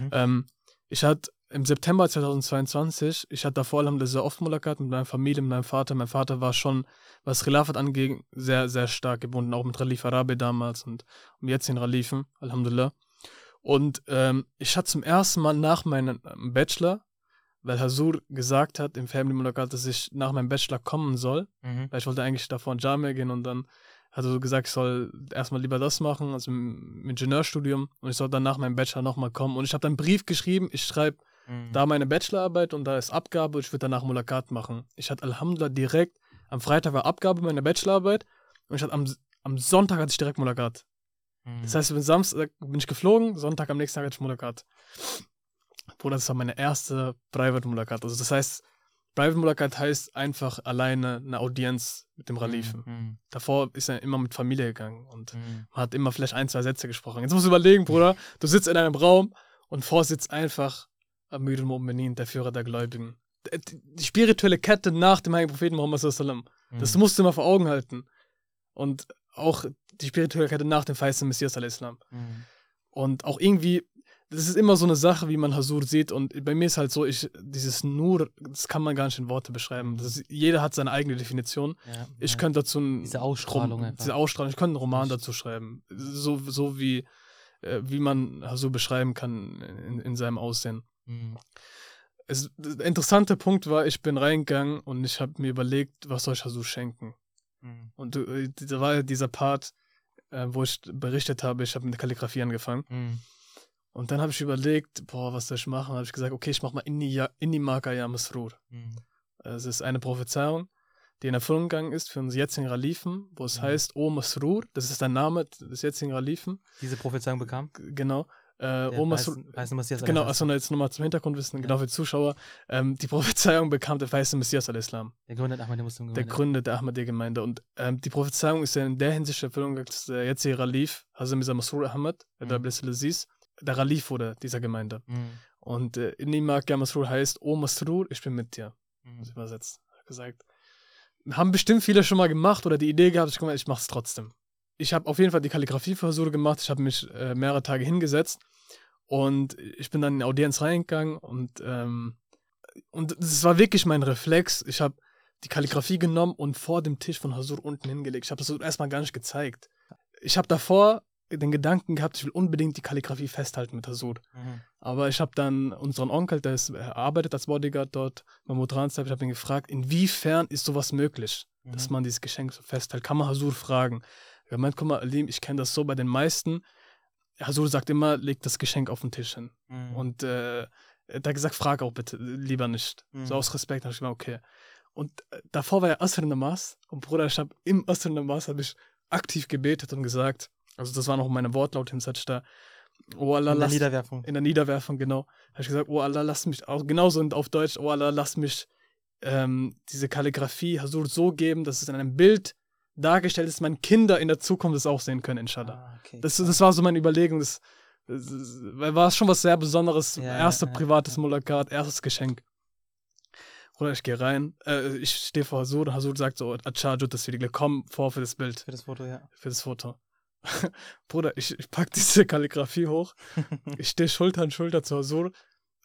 Speaker 2: Mhm.
Speaker 3: Ähm, ich hatte im September 2022, ich hatte davor Alhamdulillah sehr oft Mulakat mit meiner Familie, mit meinem Vater. Mein Vater war schon, was Khilafat angeht, sehr, sehr stark gebunden, auch mit Khalif Arabi damals und jetzt den Khalifen, Alhamdulillah. Und ähm, ich hatte zum ersten Mal nach meinem ähm, Bachelor, weil Hasur gesagt hat im Family Mulakat, dass ich nach meinem Bachelor kommen soll,
Speaker 2: Mhm.
Speaker 3: weil ich wollte eigentlich davor in Jamia gehen und dann hat er so gesagt, ich soll erstmal lieber das machen, also im Ingenieurstudium und ich soll dann nach meinem Bachelor nochmal kommen. Und ich habe dann einen Brief geschrieben, ich schreibe
Speaker 2: Mhm.
Speaker 3: da meine Bachelorarbeit und da ist Abgabe und ich würde danach Mulakat machen. Ich hatte Alhamdulillah direkt, am Freitag war Abgabe meiner Bachelorarbeit und ich hatte am, am Sonntag hatte ich direkt Mulakat.
Speaker 2: Mhm.
Speaker 3: Das heißt, ich bin Samstag bin ich geflogen, Sonntag am nächsten Tag hatte ich Mulakat. Bruder, das war meine erste Private Mulakat. Also das heißt, Private Mulakat heißt einfach alleine eine Audienz mit dem Khalifen.
Speaker 2: Mhm.
Speaker 3: Davor ist er immer mit Familie gegangen und
Speaker 2: Mhm.
Speaker 3: man hat immer vielleicht ein, zwei Sätze gesprochen. Jetzt musst du überlegen, Bruder, (laughs) du sitzt in einem Raum und vor sitzt einfach Amir al-Mu'minin, der Führer der Gläubigen. Die die spirituelle Kette nach dem Heiligen Propheten Muhammad alaihi wasallam. Das
Speaker 2: Mhm.
Speaker 3: musst du immer vor Augen halten. Und auch die spirituelle Kette nach dem feisten Messias al-Islam.
Speaker 2: Mhm.
Speaker 3: Und auch irgendwie, das ist immer so eine Sache, wie man Hasur sieht. Und bei mir ist halt so, ich, dieses Nur, das kann man gar nicht in Worte beschreiben. Ist, jeder hat seine eigene Definition.
Speaker 2: Ja,
Speaker 3: Ich
Speaker 2: ja.
Speaker 3: könnte dazu ein,
Speaker 2: Diese Ausstrahlung
Speaker 3: Rom-. Diese Ausstrahlung, ich könnte einen Roman dazu schreiben. So, so wie, äh, wie man Hasur beschreiben kann in, in seinem Aussehen.
Speaker 2: Mhm.
Speaker 3: Es, der interessante Punkt war, ich bin reingegangen und ich habe mir überlegt, was soll ich Hasur schenken?
Speaker 2: Mhm.
Speaker 3: Und äh, da war dieser Part, äh, wo ich berichtet habe, ich habe mit der Kalligrafie angefangen.
Speaker 2: Mhm.
Speaker 3: Und dann habe ich überlegt, boah, was soll ich machen? habe ich gesagt, okay, ich mache mal Inni Ya- Inni Maka Ya Masrur.
Speaker 2: Mhm.
Speaker 3: Es ist eine Prophezeiung, die in Erfüllung gegangen ist für unseren jetzigen Ralifen, wo es
Speaker 2: Mhm.
Speaker 3: heißt, O Masrur, das ist der Name des jetzigen Ralifen,
Speaker 2: Diese Prophezeiung bekam?
Speaker 3: Genau. Äh,
Speaker 2: Der
Speaker 3: O Masrur,
Speaker 2: weißen- weißen Messias
Speaker 3: genau, achso, jetzt nochmal zum Hintergrundwissen,
Speaker 2: Ja.
Speaker 3: genau für die Zuschauer. Ähm, die Prophezeiung bekam der weiße Messias al-Islam.
Speaker 2: Der gründet Ahmad der Muslim
Speaker 3: der Gründer der Ahmadiyya-Gemeinde. Und ähm, die Prophezeiung ist ja in der Hinsicht erfüllung gegangen, dass der jetzige Ralif, Hazem Isa Masrur Ahmad, der
Speaker 2: Mhm.
Speaker 3: der Blessed Aziz, der Ralif wurde dieser Gemeinde.
Speaker 2: Mhm.
Speaker 3: Und äh, Inni Maka Masrur heißt, O Masrur, ich bin mit dir.
Speaker 2: Mhm.
Speaker 3: Das übersetzt. Gesagt. Haben bestimmt viele schon mal gemacht oder die Idee gehabt, ich, komm, ich mach's trotzdem. Ich habe auf jeden Fall die Kalligrafieversuche gemacht. Ich habe mich äh, mehrere Tage hingesetzt Und ich bin dann in die Audienz reingegangen und, ähm, und es war wirklich mein Reflex. Ich habe die Kalligrafie genommen und vor dem Tisch von Hasur unten hingelegt. Ich habe das erstmal gar nicht gezeigt. Ich habe davor den Gedanken gehabt, ich will unbedingt die Kalligrafie festhalten mit Hasur.
Speaker 2: Mhm.
Speaker 3: Aber ich habe dann unseren Onkel, der ist, arbeitet als Bodyguard dort, Mahmoud Ranzab, ich habe ihn gefragt, inwiefern ist sowas möglich, dass
Speaker 2: Mhm.
Speaker 3: man dieses Geschenk so festhält? Kann man Hasur fragen? Er meint, guck mal, Alim, ich kenne das so bei den meisten. Hasur sagt immer, leg das Geschenk auf den Tisch hin.
Speaker 2: Mhm.
Speaker 3: Und äh, er hat gesagt, frag auch bitte, lieber nicht.
Speaker 2: Mhm.
Speaker 3: So aus Respekt habe ich gesagt, okay. Und äh, davor war ja Asr Namas und Bruder, ich habe im Asr Namas habe ich aktiv gebetet und gesagt, also das war noch meine Wortlaut hinsetzt da, oh Allah,
Speaker 2: in der Niederwerfung.
Speaker 3: in der Niederwerfung, genau, habe ich gesagt, oh Allah, lass mich, auch genauso und auf Deutsch, oh Allah, lass mich ähm, diese Kalligrafie Hasur so geben, dass es in einem Bild dargestellt ist, meine Kinder in der Zukunft es auch sehen können, inshallah.
Speaker 2: Ah, okay.
Speaker 3: Das, das war so meine Überlegung. Das, das, das war schon was sehr Besonderes.
Speaker 2: Ja,
Speaker 3: Erste
Speaker 2: ja,
Speaker 3: privates
Speaker 2: ja.
Speaker 3: Mulakat, erstes Geschenk. Oder ich gehe rein, äh, ich stehe vor Hasur und Hasur sagt so, Achajut, das wieder komm vor für das Bild,
Speaker 2: Für das Foto, ja.
Speaker 3: für das Foto. (laughs) Bruder, ich, ich pack diese Kalligrafie hoch, (laughs) ich stehe Schulter an Schulter zu Hasur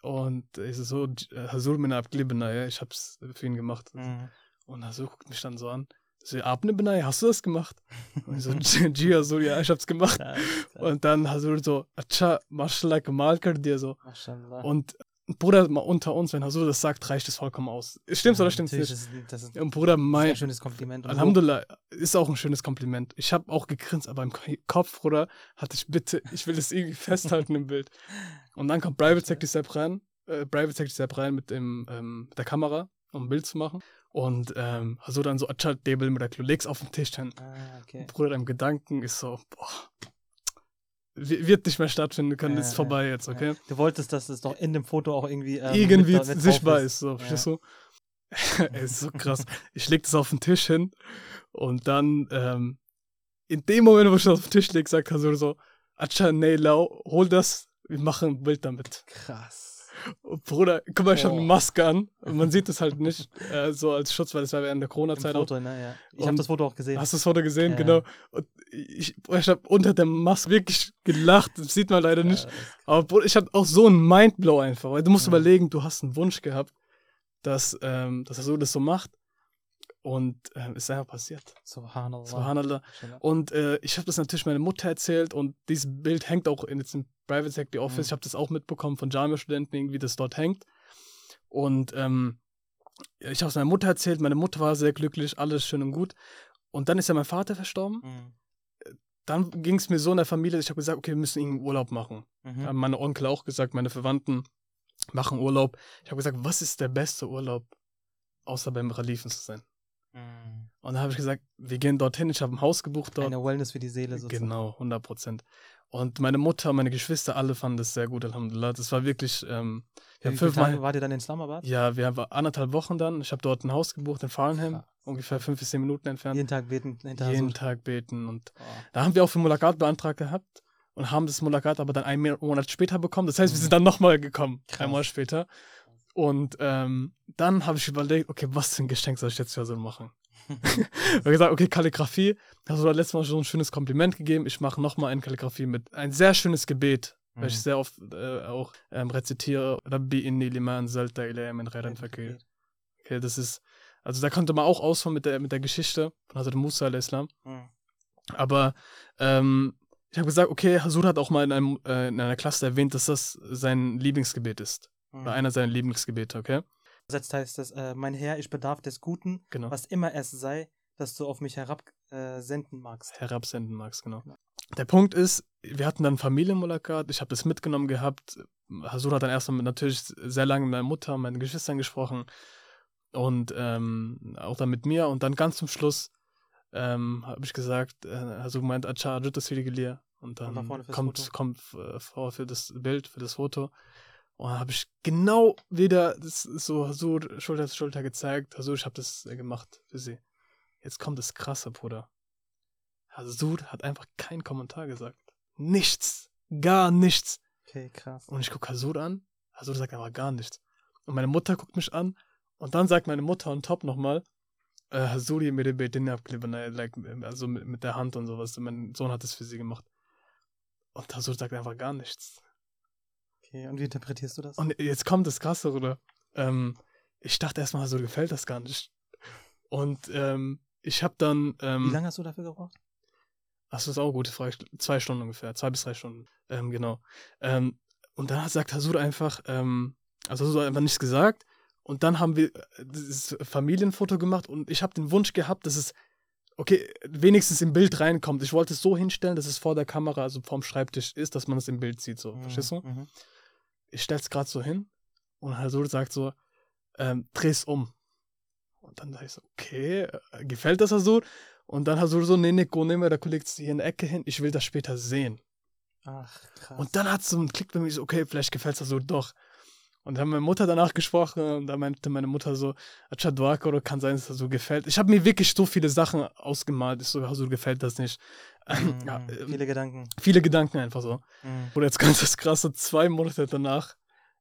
Speaker 3: und ich so, Hasur min abglibena, ja, ich hab's für ihn gemacht.
Speaker 2: Mhm.
Speaker 3: Und Hasur guckt mich dann so an. So, Abne Benai, hast du das gemacht? (laughs) Und ich so, G, Hasur, ja, ich hab's gemacht.
Speaker 2: Ja.
Speaker 3: Und dann Hasur so, Acha, mashallah, kamal dir so. Und Bruder, mal unter uns, wenn Hasur das sagt, reicht es vollkommen aus. Stimmt's
Speaker 2: Ja,
Speaker 3: oder stimmt's nicht?
Speaker 2: Das ist, das ist,
Speaker 3: Und Bruder,
Speaker 2: das ist
Speaker 3: mein,
Speaker 2: ein schönes Kompliment.
Speaker 3: Alhamdulillah, ist auch ein schönes Kompliment. Ich habe auch gegrinst, aber im Kopf, Bruder, hatte ich bitte, ich will das irgendwie (laughs) festhalten im Bild. Und dann kommt Private Secretary Sepp rein, äh, Private Secretary Sepp rein mit, dem, ähm, der Kamera, um ein Bild zu machen. Und ähm, Hasur dann so, Debel mit der Klo, leg's auf den Tisch hin.
Speaker 2: Ah, okay.
Speaker 3: Bruder, deinem Gedanken ist so, boah, wird nicht mehr stattfinden können,
Speaker 2: Ja,
Speaker 3: ist vorbei jetzt, okay?
Speaker 2: Du wolltest, dass es doch in dem Foto auch irgendwie ähm,
Speaker 3: Irgendwie
Speaker 2: mit, mit
Speaker 3: sichtbar ist, so, verstehst du? (laughs) Ey, ist so krass. Ich leg das auf den Tisch hin und dann, ähm, in dem Moment, wo ich das auf den Tisch leg, sagt Hasur so, Acha, nee, lau, hol das, wir machen ein Bild damit.
Speaker 2: Krass.
Speaker 3: Bruder, guck mal, ich habe eine Maske an man sieht es halt nicht, äh, so als Schutz, weil das war während der Corona-Zeit auch.
Speaker 2: Ne? Ja. Ich habe das Foto auch gesehen.
Speaker 3: Hast du das Foto gesehen?
Speaker 2: Ja.
Speaker 3: Genau. Und ich, ich habe unter der Maske wirklich gelacht. Das sieht man leider nicht.
Speaker 2: Ja,
Speaker 3: Aber Bruder, ich hatte auch so einen Mindblow einfach. Weil du musst überlegen, du hast einen Wunsch gehabt, dass, ähm, dass er so das so macht. Und ähm, ist einfach passiert.
Speaker 2: Subhanallah.
Speaker 3: Subhanallah. Und äh, ich habe das natürlich meiner Mutter erzählt und dieses Bild hängt auch in jetzt im Private Sector Office.
Speaker 2: Mhm.
Speaker 3: Ich habe das auch mitbekommen von Jamia-Studenten, irgendwie das dort hängt. Und ähm, ich habe es meiner Mutter erzählt. Meine Mutter war sehr glücklich, alles schön und gut. Und dann ist ja mein Vater verstorben.
Speaker 2: Mhm.
Speaker 3: Dann ging es mir so in der Familie, ich habe gesagt, okay, wir müssen irgendeinen Urlaub machen.
Speaker 2: Mhm.
Speaker 3: Haben meine Onkel auch gesagt, meine Verwandten machen Urlaub. Ich habe gesagt, was ist der beste Urlaub, außer beim Relifen zu sein?
Speaker 2: Mhm.
Speaker 3: Und dann habe ich gesagt, wir gehen dorthin. Ich habe ein Haus gebucht dort.
Speaker 2: Eine Wellness für die Seele sozusagen.
Speaker 3: Genau, 100 Prozent. Und meine Mutter, meine Geschwister, alle fanden das sehr gut, Alhamdulillah. Das war wirklich, ähm, wir
Speaker 2: Tage
Speaker 3: fünfmal,
Speaker 2: wart ihr dann in Islamabad?
Speaker 3: ja, wir haben anderthalb Wochen dann. Ich habe dort ein Haus gebucht in Farnham, ungefähr fünf bis zehn Minuten entfernt.
Speaker 2: Jeden Tag beten
Speaker 3: Jeden. Tag beten. Und
Speaker 2: Oh.
Speaker 3: da haben wir auch für Mulakat beantragt gehabt und haben das Mulakat aber dann einen Monat später bekommen. Das heißt, wir
Speaker 2: Mhm.
Speaker 3: sind dann nochmal gekommen,
Speaker 2: Krass.
Speaker 3: ein Monat später. Und ähm, dann habe ich überlegt, okay, was für ein Geschenk soll ich jetzt für so machen? (laughs) Ich habe gesagt, okay, Kalligrafie. Hast du da letztes Mal schon ein schönes Kompliment gegeben. Ich mache nochmal eine Kalligrafie mit ein sehr schönes Gebet,
Speaker 2: Mhm.
Speaker 3: welches ich sehr oft äh, auch ähm, rezitiere. Rabbi inni lima anzalta ilayya min khairan fakir. Okay, das ist, also da konnte man auch ausholen mit der, mit der Geschichte von Hazrat Musa al-Islam.
Speaker 2: Mhm.
Speaker 3: Aber ähm, ich habe gesagt, okay, Hasur hat auch mal in, einem, äh, in einer Klasse erwähnt, dass das sein Lieblingsgebet ist.
Speaker 2: Mhm.
Speaker 3: Oder einer seiner Lieblingsgebete, okay?
Speaker 2: Übersetzt heißt es, äh, mein Herr, ich bedarf des Guten,
Speaker 3: Genau.
Speaker 2: was immer es sei, dass du auf mich herab äh, magst.
Speaker 3: herabsenden magst, genau.
Speaker 2: Ja.
Speaker 3: Der Punkt ist, wir hatten dann Familienmulakat, ich habe das mitgenommen gehabt. Hasur hat dann erstmal natürlich sehr lange mit meiner Mutter und meinen Geschwistern gesprochen und ähm, auch dann mit mir und dann ganz zum Schluss ähm, habe ich gesagt, äh, Hasur meint, Acha, das. Und dann kommt, kommt äh, vor für das Bild, für das Foto. Und dann habe ich genau wieder das so Hasur Schulter zu Schulter gezeigt. Hasur, ich habe das äh, gemacht für sie. Jetzt kommt das Krasse, Bruder. Hasur hat einfach keinen Kommentar gesagt. Nichts. Gar nichts.
Speaker 2: Okay, krass.
Speaker 3: Und ich gucke Hasur an. Hasur sagt einfach gar nichts. Und meine Mutter guckt mich an. Und dann sagt meine Mutter on top nochmal, äh, Hasuri mir den Beten abgeliefert, like, also mit, mit der Hand und sowas. Mein Sohn hat das für sie gemacht. Und Hasur sagt einfach gar nichts.
Speaker 2: Okay, und wie interpretierst du das?
Speaker 3: Und jetzt kommt das Krasse, oder? Ähm, ich dachte erstmal, so gefällt das gar nicht. Und ähm, ich habe dann. Ähm,
Speaker 2: wie lange hast du dafür gebraucht?
Speaker 3: Ach, das ist auch eine gute Frage. Zwei Stunden ungefähr, zwei bis drei Stunden. Ähm, genau. Ähm, und dann sagt Hasur einfach, ähm, also Hasur hat einfach nichts gesagt. Und dann haben wir äh, das Familienfoto gemacht und ich habe den Wunsch gehabt, dass es, okay, wenigstens im Bild reinkommt. Ich wollte es so hinstellen, dass es vor der Kamera, also vorm Schreibtisch ist, dass man es im Bild sieht. So,
Speaker 2: Mhm,
Speaker 3: verstehst du?
Speaker 2: mhm.
Speaker 3: Ich stell's gerade so hin und Hasur sagt so, ähm, dreh's um. Und dann sag ich so, okay, äh, gefällt das Hasur? Und dann Hasur so, nee, nee, go, nimm mir, da legst du hier in der Ecke hin, ich will das später sehen.
Speaker 2: Ach, krass.
Speaker 3: Und dann hat es so einen Klick bei mir so, okay, vielleicht gefällt es so doch. Und dann haben meine Mutter danach gesprochen und da meinte meine Mutter so, Achadwaka oder kann sein, dass das so gefällt. Ich habe mir wirklich so viele Sachen ausgemalt, ich so, so gefällt das nicht.
Speaker 2: Mhm,
Speaker 3: ja, ähm,
Speaker 2: viele Gedanken.
Speaker 3: viele Gedanken einfach so.
Speaker 2: Mhm.
Speaker 3: Oder jetzt ganz das krasse, zwei Monate danach,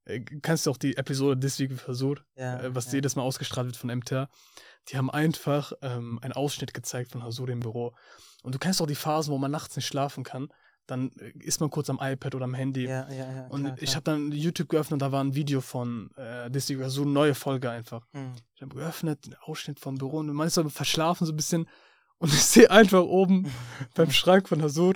Speaker 3: äh, kannst du auch die Episode This Week Hasur,
Speaker 2: Ja,
Speaker 3: äh, was
Speaker 2: ja.
Speaker 3: jedes Mal ausgestrahlt wird von MTR, die haben einfach ähm, einen Ausschnitt gezeigt von Hasur im Büro. Und du kennst auch die Phasen, wo man nachts nicht schlafen kann, dann äh, ist man kurz am iPad oder am Handy.
Speaker 2: Ja, ja, ja.
Speaker 3: Und
Speaker 2: klar,
Speaker 3: ich habe dann YouTube geöffnet und da war ein Video von äh, This Week, also eine neue Folge einfach.
Speaker 2: Mhm.
Speaker 3: Ich habe geöffnet, einen Ausschnitt vom Büro und man ist so verschlafen so ein bisschen und ich sehe einfach oben beim Schrank von Hasur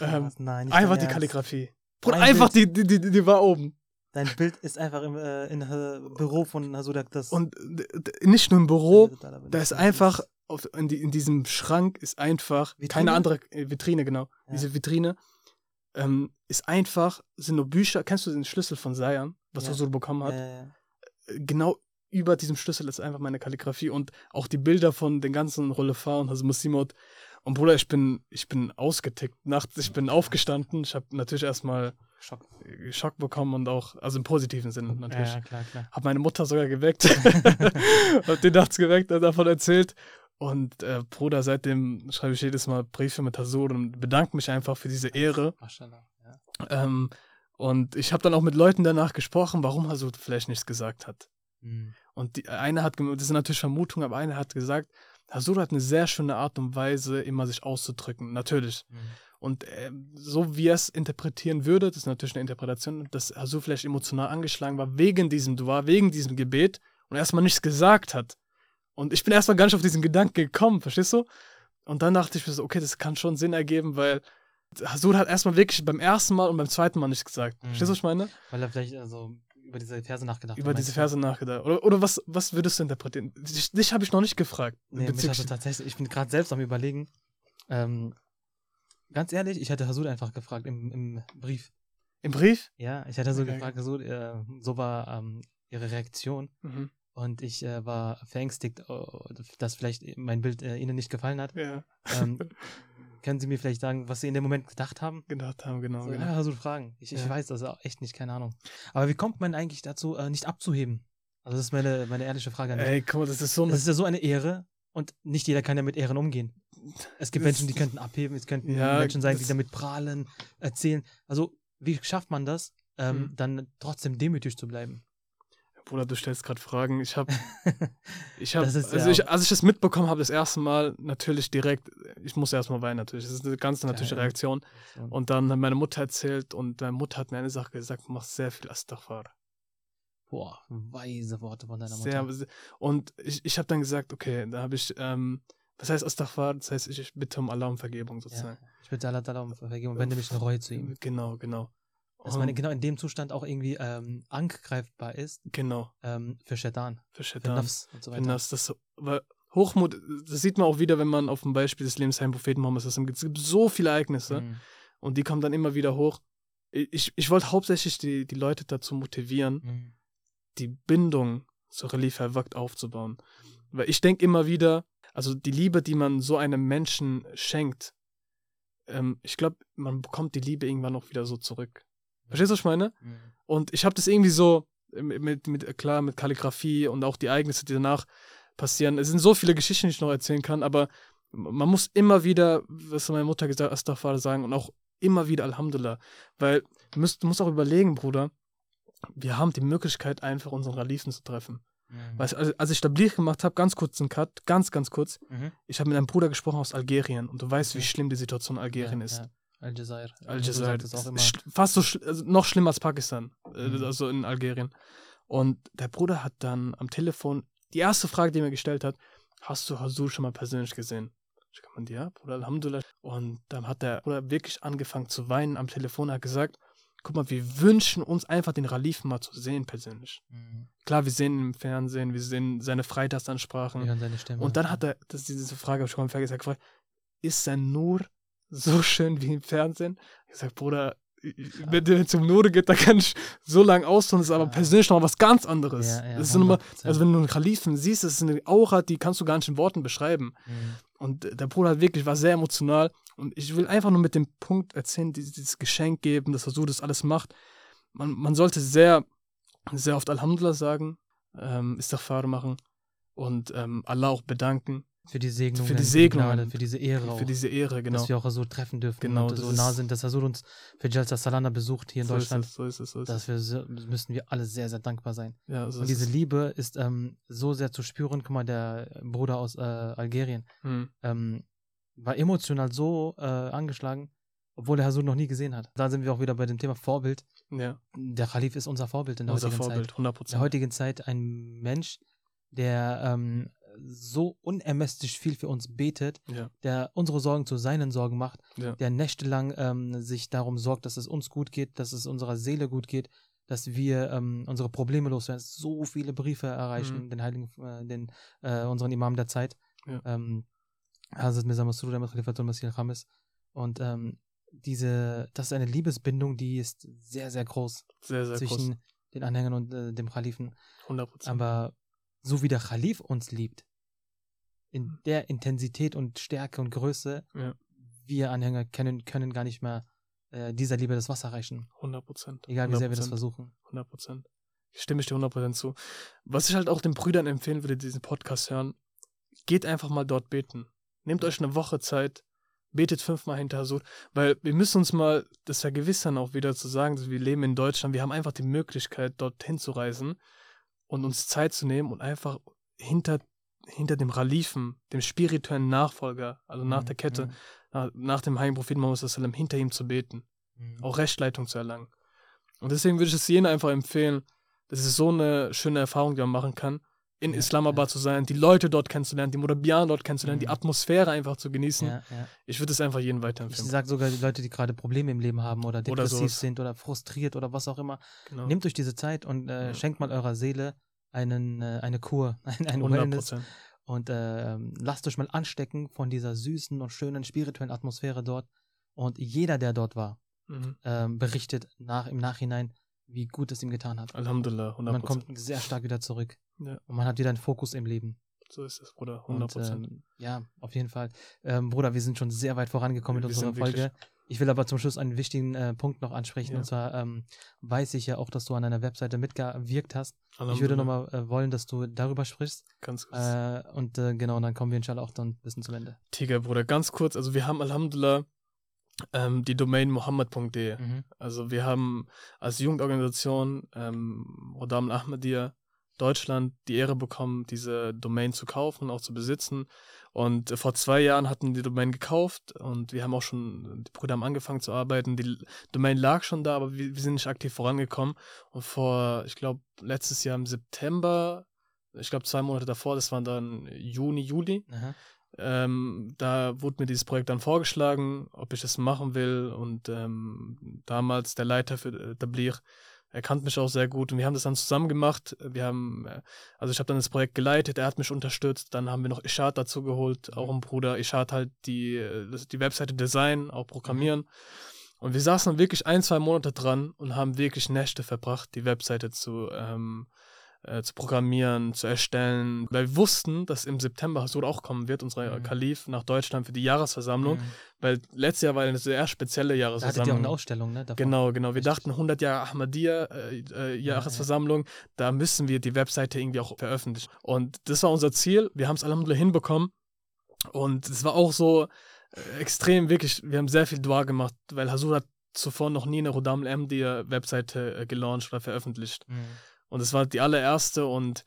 Speaker 3: ähm,
Speaker 2: nein,
Speaker 3: einfach die. Kalligrafie. Bruder,
Speaker 2: Ein
Speaker 3: einfach die, die, die, die war oben.
Speaker 2: Dein Bild ist einfach im äh, in, äh, Büro von Hasudak. Das
Speaker 3: Und d- nicht nur im Büro, da ist einfach, auf, in, die, in diesem Schrank ist einfach
Speaker 2: Vitrine?
Speaker 3: keine andere äh, Vitrine, genau.
Speaker 2: Ja.
Speaker 3: Diese Vitrine ähm, ist einfach, sind nur Bücher. Kennst du den Schlüssel von Sayan, was
Speaker 2: Ja.
Speaker 3: Hasur bekommen hat?
Speaker 2: Ja.
Speaker 3: genau über diesem Schlüssel ist einfach meine Kalligrafie und auch die Bilder von den ganzen Rollefa und Hasim Musimot. Und Bruder, ich bin, ich bin ausgetickt. Nachts, ich bin aufgestanden. Ich habe natürlich erstmal
Speaker 2: Schock.
Speaker 3: äh, Schock bekommen und auch, also im positiven Sinne natürlich.
Speaker 2: ja, klar, klar.
Speaker 3: Hab meine Mutter sogar geweckt. (laughs) hab die nachts geweckt und davon erzählt. Und äh, Bruder, seitdem schreibe ich jedes Mal Briefe mit Hasur und bedanke mich einfach für diese Ehre.
Speaker 2: Maschallah. Ja.
Speaker 3: Ähm, und ich habe dann auch mit Leuten danach gesprochen, warum Hasur vielleicht nichts gesagt hat.
Speaker 2: Mhm.
Speaker 3: Und die eine hat, das sind natürlich Vermutungen, aber eine hat gesagt, Hasur hat eine sehr schöne Art und Weise, immer sich auszudrücken. Natürlich.
Speaker 2: Mhm.
Speaker 3: Und ähm, so wie er es interpretieren würde, das ist natürlich eine Interpretation, dass Hasur vielleicht emotional angeschlagen war wegen diesem Dua, wegen diesem Gebet und erstmal nichts gesagt hat. Und ich bin erstmal gar nicht auf diesen Gedanken gekommen, verstehst du? Und dann dachte ich mir so, okay, das kann schon Sinn ergeben, weil Hasur hat erstmal wirklich beim ersten Mal und beim zweiten Mal nichts gesagt.
Speaker 2: Mhm.
Speaker 3: Verstehst du, was ich meine?
Speaker 2: Weil er vielleicht also über diese Verse nachgedacht
Speaker 3: Über diese Verse nachgedacht. Oder, oder was, was würdest du interpretieren? Dich, dich habe ich noch nicht gefragt.
Speaker 2: Nee, mich hatte tatsächlich, ich bin gerade selbst am überlegen. Ähm, ganz ehrlich, ich hätte Hasud einfach gefragt im, im Brief.
Speaker 3: Im Brief?
Speaker 2: Ja, ich hätte so
Speaker 3: Okay.
Speaker 2: gefragt, Hasud, äh, so war ähm, ihre Reaktion.
Speaker 3: Mhm.
Speaker 2: Und ich äh, war verängstigt, äh, dass vielleicht mein Bild äh, Ihnen nicht gefallen hat.
Speaker 3: Ja,
Speaker 2: Ähm, (laughs) können Sie mir vielleicht sagen, was Sie in dem Moment gedacht haben?
Speaker 3: gedacht haben, genau.
Speaker 2: So,
Speaker 3: genau.
Speaker 2: ja, so Fragen. Ich, ich
Speaker 3: Ja.
Speaker 2: weiß das auch echt nicht, keine Ahnung. Aber wie kommt man eigentlich dazu, äh, nicht abzuheben? Also das ist meine, meine ehrliche Frage an dich.
Speaker 3: Ey, guck mal, das ist so eine
Speaker 2: Das ist ja so eine Ehre und nicht jeder kann ja mit Ehren umgehen. Es gibt
Speaker 3: Das-
Speaker 2: Menschen, die könnten abheben, es könnten
Speaker 3: Ja,
Speaker 2: Menschen sein, die damit prahlen, erzählen. Also wie schafft man das, ähm,
Speaker 3: Mhm.
Speaker 2: dann trotzdem demütig zu bleiben?
Speaker 3: Bruder, du stellst gerade Fragen. Ich habe, (laughs) ich habe, also
Speaker 2: ja-
Speaker 3: ich, als ich das mitbekommen habe, das erste Mal natürlich direkt, ich musste erstmal weinen natürlich. Das ist eine ganz natürliche
Speaker 2: Geil.
Speaker 3: Reaktion. Und dann hat meine Mutter erzählt und meine Mutter hat mir eine Sache gesagt, du machst sehr viel Astaghfar.
Speaker 2: Boah, weise Worte von deiner Mutter.
Speaker 3: Sehr, und ich, ich habe dann gesagt, okay, da habe ich, ähm, was heißt Astaghfar? Das heißt, ich bitte um Allah um Vergebung
Speaker 2: ja.
Speaker 3: sozusagen.
Speaker 2: Ich bitte Allah um Vergebung, wende mich in Reue zu ihm.
Speaker 3: Genau, genau.
Speaker 2: Dass man genau in dem Zustand auch irgendwie ähm, angreifbar ist
Speaker 3: Genau,
Speaker 2: ähm, für Shaitan,
Speaker 3: für
Speaker 2: für
Speaker 3: Shaitan.
Speaker 2: Nafs und so weiter.
Speaker 3: das, das, weil Hochmut, das sieht man auch wieder, wenn man auf dem Beispiel des Lebens Herrn Propheten Mohammed ist. Es gibt so viele Ereignisse
Speaker 2: Mhm.
Speaker 3: und die kommen dann immer wieder hoch. Ich, ich wollte hauptsächlich die, die Leute dazu motivieren,
Speaker 2: Mhm.
Speaker 3: die Bindung zur Relief Wakt aufzubauen. Weil ich denke immer wieder, also die Liebe, die man so einem Menschen schenkt, ähm, ich glaube, man bekommt die Liebe irgendwann auch wieder so zurück. Verstehst du, was ich meine?
Speaker 2: Mhm.
Speaker 3: Und ich habe das irgendwie so mit, mit, mit, klar, mit Kalligrafie und auch die Ereignisse, die danach passieren. Es sind so viele Geschichten, die ich noch erzählen kann, aber man muss immer wieder, was meine Mutter gesagt hat, Astaghfar sagen und auch immer wieder Alhamdulillah. Weil du musst, du musst auch überlegen, Bruder, wir haben die Möglichkeit, einfach unseren Ralifen zu treffen.
Speaker 2: Mhm.
Speaker 3: Weißt, als, als ich Tablir gemacht habe, ganz kurz einen Cut, ganz, ganz kurz,
Speaker 2: Mhm.
Speaker 3: ich habe mit einem Bruder gesprochen aus Algerien und du weißt, wie
Speaker 2: Okay.
Speaker 3: schlimm die Situation in Algerien
Speaker 2: Ja,
Speaker 3: ist.
Speaker 2: ja. Al-Jazair.
Speaker 3: Al-Jazair.
Speaker 2: Das auch immer.
Speaker 3: Fast so schl also noch schlimmer als Pakistan, äh,
Speaker 2: Mhm.
Speaker 3: also in Algerien. Und der Bruder hat dann am Telefon, die erste Frage, die er mir gestellt hat, hast du Hasur schon mal persönlich gesehen? Ich meinte, ja, Bruder, Alhamdulillah. Und dann hat der Bruder wirklich angefangen zu weinen am Telefon, er hat gesagt, guck mal, wir wünschen uns einfach den Ralifen mal zu sehen persönlich.
Speaker 2: Mhm.
Speaker 3: Klar, wir sehen ihn im Fernsehen, wir sehen seine Freitagsansprachen.
Speaker 2: Wir hören seine Stimme.
Speaker 3: Und dann hat er, das ist diese Frage, habe ich schon mal vergessen, er gefragt, ist sein Nur so schön wie im Fernsehen? Ich sag, Bruder, wenn du zum Nur geht, da kann ich so lange ausholen, das ist aber persönlich noch was ganz anderes.
Speaker 2: Ja, ja,
Speaker 3: das ist
Speaker 2: 100%.
Speaker 3: also wenn du einen Kalifen siehst, das ist eine Aura, die kannst du gar nicht in Worten beschreiben.
Speaker 2: Mhm.
Speaker 3: Und der Bruder hat wirklich, war sehr emotional. Und ich will einfach nur mit dem Punkt erzählen, dieses, dieses Geschenk geben, dass er so das alles macht. Man, man sollte sehr, sehr oft Alhamdulillah sagen, ähm, Istighfar machen und ähm, Allah auch bedanken
Speaker 2: Für die Segnungen.
Speaker 3: Für die
Speaker 2: Gnade,
Speaker 3: Segnungen.
Speaker 2: für diese Ehre auch.
Speaker 3: für diese Ehre, genau.
Speaker 2: Dass wir auch so treffen dürfen.
Speaker 3: Genau,
Speaker 2: Und
Speaker 3: das
Speaker 2: so nah sind, dass Hasud uns für Jalsa Salana besucht hier in
Speaker 3: so
Speaker 2: Deutschland.
Speaker 3: Ist es, so ist es, so ist es.
Speaker 2: Dafür so- müssen wir alle sehr, sehr dankbar sein.
Speaker 3: Ja, so
Speaker 2: Und diese
Speaker 3: es.
Speaker 2: Liebe ist ähm, so sehr zu spüren. Guck mal, der Bruder aus äh, Algerien
Speaker 3: Hm.
Speaker 2: ähm, war emotional so äh, angeschlagen, obwohl er Hasud noch nie gesehen hat. Da sind wir auch wieder bei dem Thema Vorbild.
Speaker 3: Ja,
Speaker 2: Der Khalif ist unser Vorbild in der
Speaker 3: unser
Speaker 2: heutigen
Speaker 3: Vorbild,
Speaker 2: Zeit.
Speaker 3: 100
Speaker 2: In der heutigen Zeit ein Mensch, der ähm, so unermesslich viel für uns betet,
Speaker 3: Ja,
Speaker 2: der unsere Sorgen zu seinen Sorgen macht,
Speaker 3: Ja.
Speaker 2: der nächtelang ähm, sich darum sorgt, dass es uns gut geht, dass es unserer Seele gut geht, dass wir ähm, unsere Probleme loswerden. So viele Briefe erreichen,
Speaker 3: Mhm.
Speaker 2: den Heiligen, äh, den, äh, unseren Imam der Zeit.
Speaker 3: Ja.
Speaker 2: Ähm, Hazrat Mirza Masrur Ahmad Khalifatul Masih al-Khamis. Und ähm, diese, das ist eine Liebesbindung, die ist sehr, sehr groß
Speaker 3: sehr, sehr
Speaker 2: zwischen
Speaker 3: groß.
Speaker 2: den Anhängern und äh, dem Khalifen.
Speaker 3: 100 Prozent.
Speaker 2: Aber so wie der Khalif uns liebt, in
Speaker 3: Mhm.
Speaker 2: der Intensität und Stärke und Größe,
Speaker 3: Ja.
Speaker 2: wir Anhänger können, können gar nicht mehr äh, dieser Liebe das Wasser reichen.
Speaker 3: 100 Prozent.
Speaker 2: Egal wie sehr wir das versuchen.
Speaker 3: 100 Prozent. Stimme ich dir 100 Prozent zu. Was ich halt auch den Brüdern empfehlen würde, die diesen Podcast hören, geht einfach mal dort beten. Nehmt euch eine Woche Zeit, betet fünfmal hinter Hasud, weil wir müssen uns mal das vergewissern, auch wieder zu sagen, dass wir leben in Deutschland, wir haben einfach die Möglichkeit, dorthin zu reisen und uns Zeit zu nehmen und einfach hinter, hinter dem Ralifen, dem spirituellen Nachfolger, also nach
Speaker 2: Mhm,
Speaker 3: der Kette,
Speaker 2: mhm,
Speaker 3: nach, nach dem Heiligen Propheten wasallam, hinter ihm zu beten
Speaker 2: mhm.
Speaker 3: auch Rechtleitung zu erlangen. Und deswegen würde ich es jenen einfach empfehlen, das ist so eine schöne Erfahrung, die man machen kann, in Islamabad
Speaker 2: ja.
Speaker 3: zu sein, die Leute dort kennenzulernen, die Murabian dort kennenzulernen, die
Speaker 2: Mhm.
Speaker 3: Atmosphäre einfach zu genießen.
Speaker 2: Ja, ja.
Speaker 3: Ich würde es einfach jedem
Speaker 2: Ich
Speaker 3: weiterempfehlen.
Speaker 2: sage sogar die Leute, die gerade Probleme im Leben haben oder
Speaker 3: Oder
Speaker 2: depressiv
Speaker 3: sowas.
Speaker 2: sind oder frustriert oder was auch immer,
Speaker 3: Genau.
Speaker 2: nehmt euch diese Zeit und äh, schenkt mal eurer Seele einen, äh, eine Kur, (laughs) ein, ein
Speaker 3: 100
Speaker 2: Wellness
Speaker 3: Prozent.
Speaker 2: und äh, lasst euch mal anstecken von dieser süßen und schönen spirituellen Atmosphäre dort. Und jeder, der dort war,
Speaker 3: Mhm.
Speaker 2: ähm, berichtet nach, im Nachhinein, wie gut es ihm getan hat.
Speaker 3: Alhamdulillah, 100%
Speaker 2: Man kommt sehr stark wieder zurück.
Speaker 3: Ja.
Speaker 2: Und man hat wieder einen Fokus im Leben.
Speaker 3: So ist es, Bruder, 100
Speaker 2: Und,
Speaker 3: Prozent.
Speaker 2: ähm, ja, auf jeden Fall. Ähm, Bruder, wir sind schon sehr weit vorangekommen
Speaker 3: Wir
Speaker 2: mit unserer Folge. Ich will aber zum Schluss einen wichtigen äh, Punkt noch ansprechen.
Speaker 3: Ja.
Speaker 2: Und zwar ähm, weiß ich ja auch, dass du an einer Webseite mitgewirkt hast. Ich würde nochmal äh, wollen, dass du darüber sprichst.
Speaker 3: Ganz kurz.
Speaker 2: Äh, und äh, genau, dann kommen wir inshallah auch dann ein bisschen zum Ende.
Speaker 3: Tiger, Bruder, ganz kurz. Also, wir haben Alhamdulillah ähm, die Domain muhammad.de.
Speaker 2: Mhm.
Speaker 3: Also wir haben als Jugendorganisation ähm, Rodam Ahmadiyya Deutschland die Ehre bekommen, diese Domain zu kaufen, auch zu besitzen. Und äh, vor zwei Jahren hatten die Domain gekauft und wir haben auch schon, die Brüder haben angefangen zu arbeiten. Die Domain lag schon da, aber wir, wir sind nicht aktiv vorangekommen. Und vor, ich glaube, letztes Jahr im September, ich glaube zwei Monate davor, das waren dann Juni, Juli,
Speaker 2: Aha.
Speaker 3: Ähm, da wurde mir dieses Projekt dann vorgeschlagen, ob ich das machen will. Und ähm, damals der Leiter für äh, Tablir, er kannte mich auch sehr gut und wir haben das dann zusammen gemacht. Wir haben, äh, also ich habe dann das Projekt geleitet, er hat mich unterstützt. Dann haben wir noch Ishad dazu geholt, auch ein Bruder. Ishad halt die, äh, die Webseite Design, auch Programmieren. Und wir saßen dann wirklich ein, zwei Monate dran und haben wirklich Nächte verbracht, die Webseite zu, ähm, äh, zu programmieren, zu erstellen. Weil wir wussten, dass im September Hasur auch kommen wird, unser
Speaker 2: Mhm.
Speaker 3: Kalif nach Deutschland für die Jahresversammlung.
Speaker 2: Mhm.
Speaker 3: Weil letztes Jahr war eine sehr spezielle
Speaker 2: Da hattet ihr auch
Speaker 3: Jahresversammlung.
Speaker 2: eine Ausstellung, ne? davon.
Speaker 3: Genau, genau. Wir dachten 100 Jahre Ahmadiyya äh, äh, Jahresversammlung, da müssen wir die Webseite irgendwie auch veröffentlichen. Und das war unser Ziel. Wir haben es Alhamdulillah hinbekommen. Und es war auch so äh, extrem, wirklich, wir haben sehr viel Dua gemacht, weil Hasur hat zuvor noch nie eine Rodam Ahmadiyya Webseite äh, gelauncht oder veröffentlicht.
Speaker 2: Mhm.
Speaker 3: Und es war die allererste und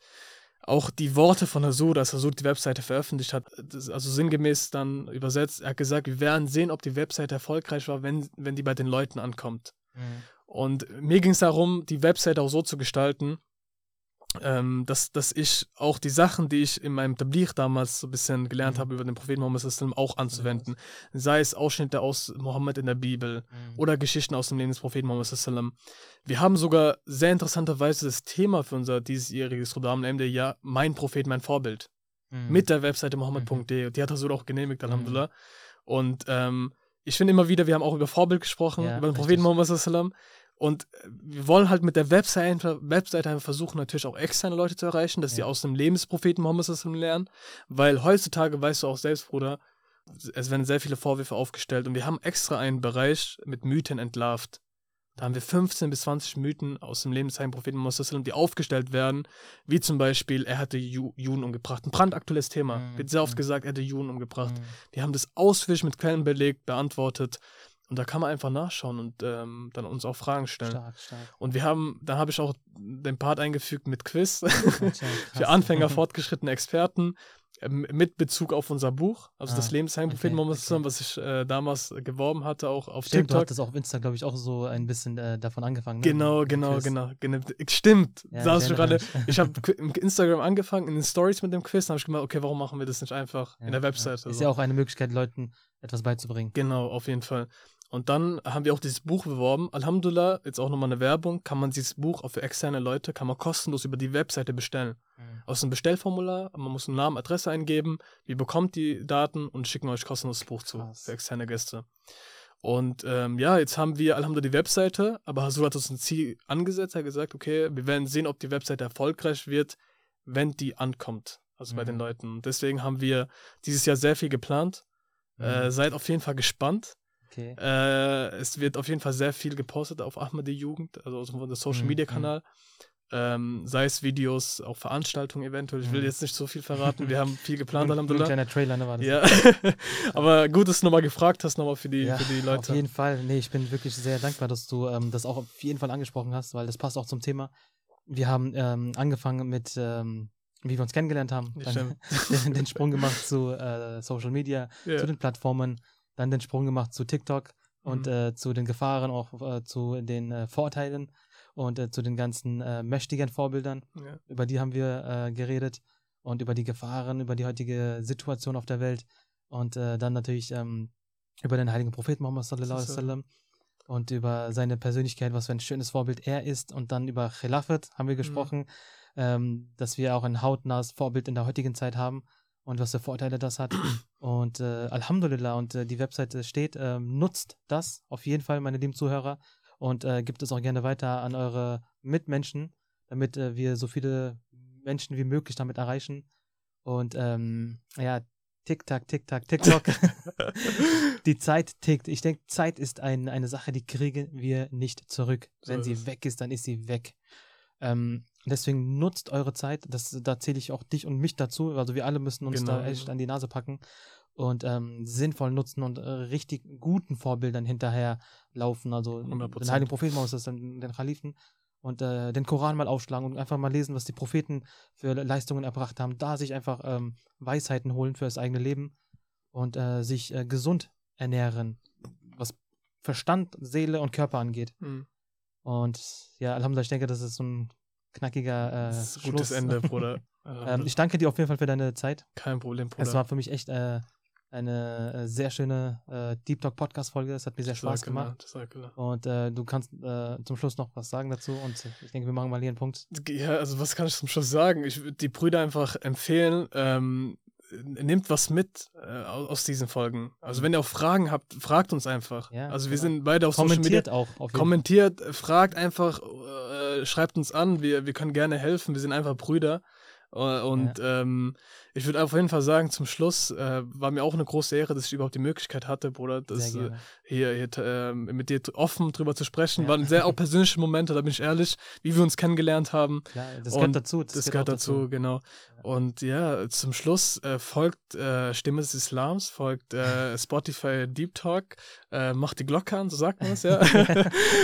Speaker 3: auch die Worte von Hasur, dass Hasur die Webseite veröffentlicht hat, also sinngemäß dann übersetzt, er hat gesagt, wir werden sehen, ob die Webseite erfolgreich war, wenn, wenn die bei den Leuten ankommt.
Speaker 2: Mhm.
Speaker 3: Und mir ging es darum, die Webseite auch so zu gestalten, ähm, dass, dass ich auch die Sachen, die ich in meinem Tablir damals so ein bisschen gelernt
Speaker 2: Mhm.
Speaker 3: habe über den Propheten wasallam, auch anzuwenden. Sei es Ausschnitte aus Mohammed in der Bibel
Speaker 2: Mhm.
Speaker 3: oder Geschichten aus dem Leben des Propheten wasallam. Wir haben sogar sehr interessanterweise das Thema für unser diesjähriges Rodam der Jahr Mein Prophet, mein Vorbild
Speaker 2: Mhm.
Speaker 3: mit der Webseite mohammed.de. Die hat er so auch genehmigt,
Speaker 2: Mhm.
Speaker 3: Alhamdulillah. Und ähm, ich finde immer wieder, wir haben auch über Vorbild gesprochen,
Speaker 2: Ja,
Speaker 3: über den. Propheten wasallam. Und äh, wir wollen halt mit der Webseite Webseite versuchen, natürlich auch externe Leute zu erreichen, dass die
Speaker 2: Ja.
Speaker 3: aus dem Leben des Propheten wasallam lernen. Weil heutzutage, weißt du auch selbst, Bruder, es werden sehr viele Vorwürfe aufgestellt und wir haben extra einen Bereich mit Mythen entlarvt. Da haben wir 15 bis 20 Mythen aus dem Leben des heiligen Propheten wasallam, die aufgestellt werden, wie zum Beispiel, er hatte Ju Juden umgebracht. Ein brandaktuelles Thema.
Speaker 2: Mhm,
Speaker 3: Wird sehr oft
Speaker 2: mhm.
Speaker 3: gesagt, er hätte Juden umgebracht.
Speaker 2: Mhm.
Speaker 3: Die haben das ausführlich mit Quellen belegt, beantwortet. Und da kann man einfach nachschauen und ähm, dann uns auch Fragen stellen.
Speaker 2: Stark, stark.
Speaker 3: Und wir haben, da habe ich auch den Part eingefügt mit Quiz
Speaker 2: Alter, (laughs)
Speaker 3: für. Anfänger, fortgeschrittene Experten ähm, mit Bezug auf unser Buch, also
Speaker 2: Ah,
Speaker 3: das Leben des Heiligen
Speaker 2: okay, okay.
Speaker 3: was ich äh, damals geworben hatte, auch auf
Speaker 2: Stimmt, du
Speaker 3: TikTok.
Speaker 2: hattest auch auf Insta, glaube ich, auch so ein bisschen äh, davon angefangen. Ne?
Speaker 3: Genau, genau, genau, genau. Stimmt.
Speaker 2: Ja,
Speaker 3: hast du gerade. Ich habe (laughs) Instagram angefangen, in den Stories mit dem Quiz, habe ich gemeint, okay, warum machen wir das nicht einfach
Speaker 2: Ja,
Speaker 3: in der
Speaker 2: ja.
Speaker 3: Webseite?
Speaker 2: Ist
Speaker 3: so.
Speaker 2: ja auch eine Möglichkeit, Leuten etwas beizubringen.
Speaker 3: Genau, auf jeden Fall. Und dann haben wir auch dieses Buch beworben. Alhamdulillah, jetzt auch nochmal eine Werbung, kann man dieses Buch auch für externe Leute, kann man kostenlos über die Webseite bestellen.
Speaker 2: Mhm.
Speaker 3: Aus einem Bestellformular, man muss einen Namen, Adresse eingeben, ihr bekommt die Daten und schicken euch kostenlos das Buch zu
Speaker 2: Krass.
Speaker 3: für externe Gäste. Und ähm, ja, jetzt haben wir Alhamdulillah die Webseite, aber Hasur hat uns ein Ziel angesetzt, er hat gesagt, okay, wir werden sehen, ob die Webseite erfolgreich wird, wenn die ankommt, also bei
Speaker 2: Mhm.
Speaker 3: den Leuten. Und deswegen haben wir dieses Jahr sehr viel geplant. Äh,
Speaker 2: Mhm.
Speaker 3: seid auf jeden Fall gespannt.
Speaker 2: Okay.
Speaker 3: Äh, es wird auf jeden Fall sehr viel gepostet auf Ahmadi Jugend, also aus dem Social
Speaker 2: Mhm,
Speaker 3: Media Kanal. Ähm, sei es Videos, auch Veranstaltungen eventuell. Ich will
Speaker 2: Mhm.
Speaker 3: jetzt nicht so viel verraten. Wir haben (laughs) viel geplant,
Speaker 2: nur ein
Speaker 3: Alhamdulillah.
Speaker 2: kleiner Trailer, ne, war das?
Speaker 3: Ja, (laughs) aber gut, dass du nochmal gefragt hast, nochmal für die,
Speaker 2: Ja,
Speaker 3: für die
Speaker 2: Auf
Speaker 3: Leute.
Speaker 2: jeden Fall. Nee, ich bin wirklich sehr dankbar, dass du ähm, das auch auf jeden Fall angesprochen hast, weil das passt auch zum Thema. Wir haben ähm, angefangen mit, ähm, wie wir uns kennengelernt haben, (laughs) den, den Sprung gemacht zu äh, Social Media,
Speaker 3: Ja.
Speaker 2: zu den Plattformen, dann den Sprung gemacht zu TikTok und
Speaker 3: Mhm.
Speaker 2: äh, zu den Gefahren, auch äh, zu den äh, Vorteilen und äh, zu den ganzen äh, mächtigen Vorbildern.
Speaker 3: Ja.
Speaker 2: Über die haben wir äh, geredet und über die Gefahren, über die heutige Situation auf der Welt und dann natürlich ähm, über den heiligen Propheten Muhammad sallallahu alaihi wasallam und über seine Persönlichkeit, was für ein schönes Vorbild er ist und dann über Khilafat haben wir gesprochen, ähm, dass wir auch ein hautnahes Vorbild in der heutigen Zeit haben und was für Vorteile das hat (clears throat) und äh, Alhamdulillah und äh, die Webseite steht, ähm, nutzt das auf jeden Fall, meine lieben Zuhörer und äh, gibt es auch gerne weiter an eure Mitmenschen, damit äh, wir so viele Menschen wie möglich damit erreichen. Und ähm, ja, Tick-Tack, Tick-Tack, TikTok. (laughs) die Zeit tickt. Ich denke, Zeit ist ein, eine Sache, die kriegen wir nicht zurück.
Speaker 3: So
Speaker 2: Wenn sie weg ist, dann ist sie weg. Ähm, deswegen nutzt eure Zeit. Das, da zähle ich auch dich und mich dazu. Also wir alle müssen uns
Speaker 3: Genau,
Speaker 2: da echt an die Nase packen und ähm, sinnvoll nutzen und äh, richtig guten Vorbildern hinterher laufen. Also
Speaker 3: 100%.
Speaker 2: den heiligen Propheten, Mohammed, den, den Khalifen und äh, den Koran mal aufschlagen und einfach mal lesen, was die Propheten für Leistungen erbracht haben. Da sich einfach ähm, Weisheiten holen für das eigene Leben und äh, sich äh, gesund ernähren, was Verstand, Seele und Körper angeht.
Speaker 3: Mhm.
Speaker 2: Und ja, Alhamdulillah, ich denke, das ist so ein knackiger äh,
Speaker 3: ein gutes
Speaker 2: Schluss.
Speaker 3: Ende, Bruder. (laughs)
Speaker 2: ähm, ich danke dir auf jeden Fall für deine Zeit.
Speaker 3: Kein Problem, Bruder.
Speaker 2: Es war für mich echt äh, eine äh, sehr schöne äh, Deep Talk Podcast Folge. Es hat mir sehr Spaß
Speaker 3: Jazakallah,
Speaker 2: gemacht. Und äh, du kannst äh, zum Schluss noch was sagen dazu. Und ich denke, wir machen mal hier einen Punkt.
Speaker 3: Ja, also was kann ich zum Schluss sagen? Ich würde die Brüder einfach empfehlen, ähm, nehmt was mit äh, aus diesen Folgen. Also wenn ihr auch Fragen habt, fragt uns einfach.
Speaker 2: Ja,
Speaker 3: also wir
Speaker 2: genau.
Speaker 3: sind beide auf Social Media.
Speaker 2: Kommentiert auch.
Speaker 3: Kommentiert, äh, fragt einfach, schreibt uns an, wir, wir können gerne helfen, wir sind einfach Brüder. Äh, Und ähm, ich würde auf jeden Fall sagen, zum Schluss äh, war mir auch eine große Ehre, dass ich überhaupt die Möglichkeit hatte, Bruder, das, äh, hier, hier äh, mit dir offen drüber zu sprechen.
Speaker 2: Ja.
Speaker 3: Waren sehr auch (laughs) persönliche Momente, da bin ich ehrlich, wie wir uns kennengelernt haben.
Speaker 2: Klar, das
Speaker 3: und
Speaker 2: gehört dazu.
Speaker 3: Das, gehört dazu, genau. Und ja, zum Schluss äh, folgt äh, Stimme des Islams, folgt (laughs) Spotify Deep Talk, macht die Glocke an, so sagt man es, ja.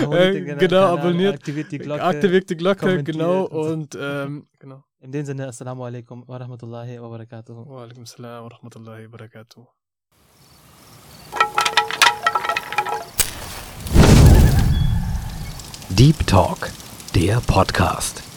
Speaker 2: Abonniert
Speaker 3: äh,
Speaker 2: den
Speaker 3: genau,
Speaker 2: Kanal,
Speaker 3: abonniert,
Speaker 2: Aktiviert die Glocke.
Speaker 3: aktiviert die Glocke, genau.
Speaker 2: und.
Speaker 3: Und ähm, genau.
Speaker 2: In dem Sinne, Assalamu alaikum wa rahmatullahi wa barakatuh.
Speaker 3: Wa alaikum salam wa rahmatullahi wa barakatuh.
Speaker 1: Deep Talk, der Podcast.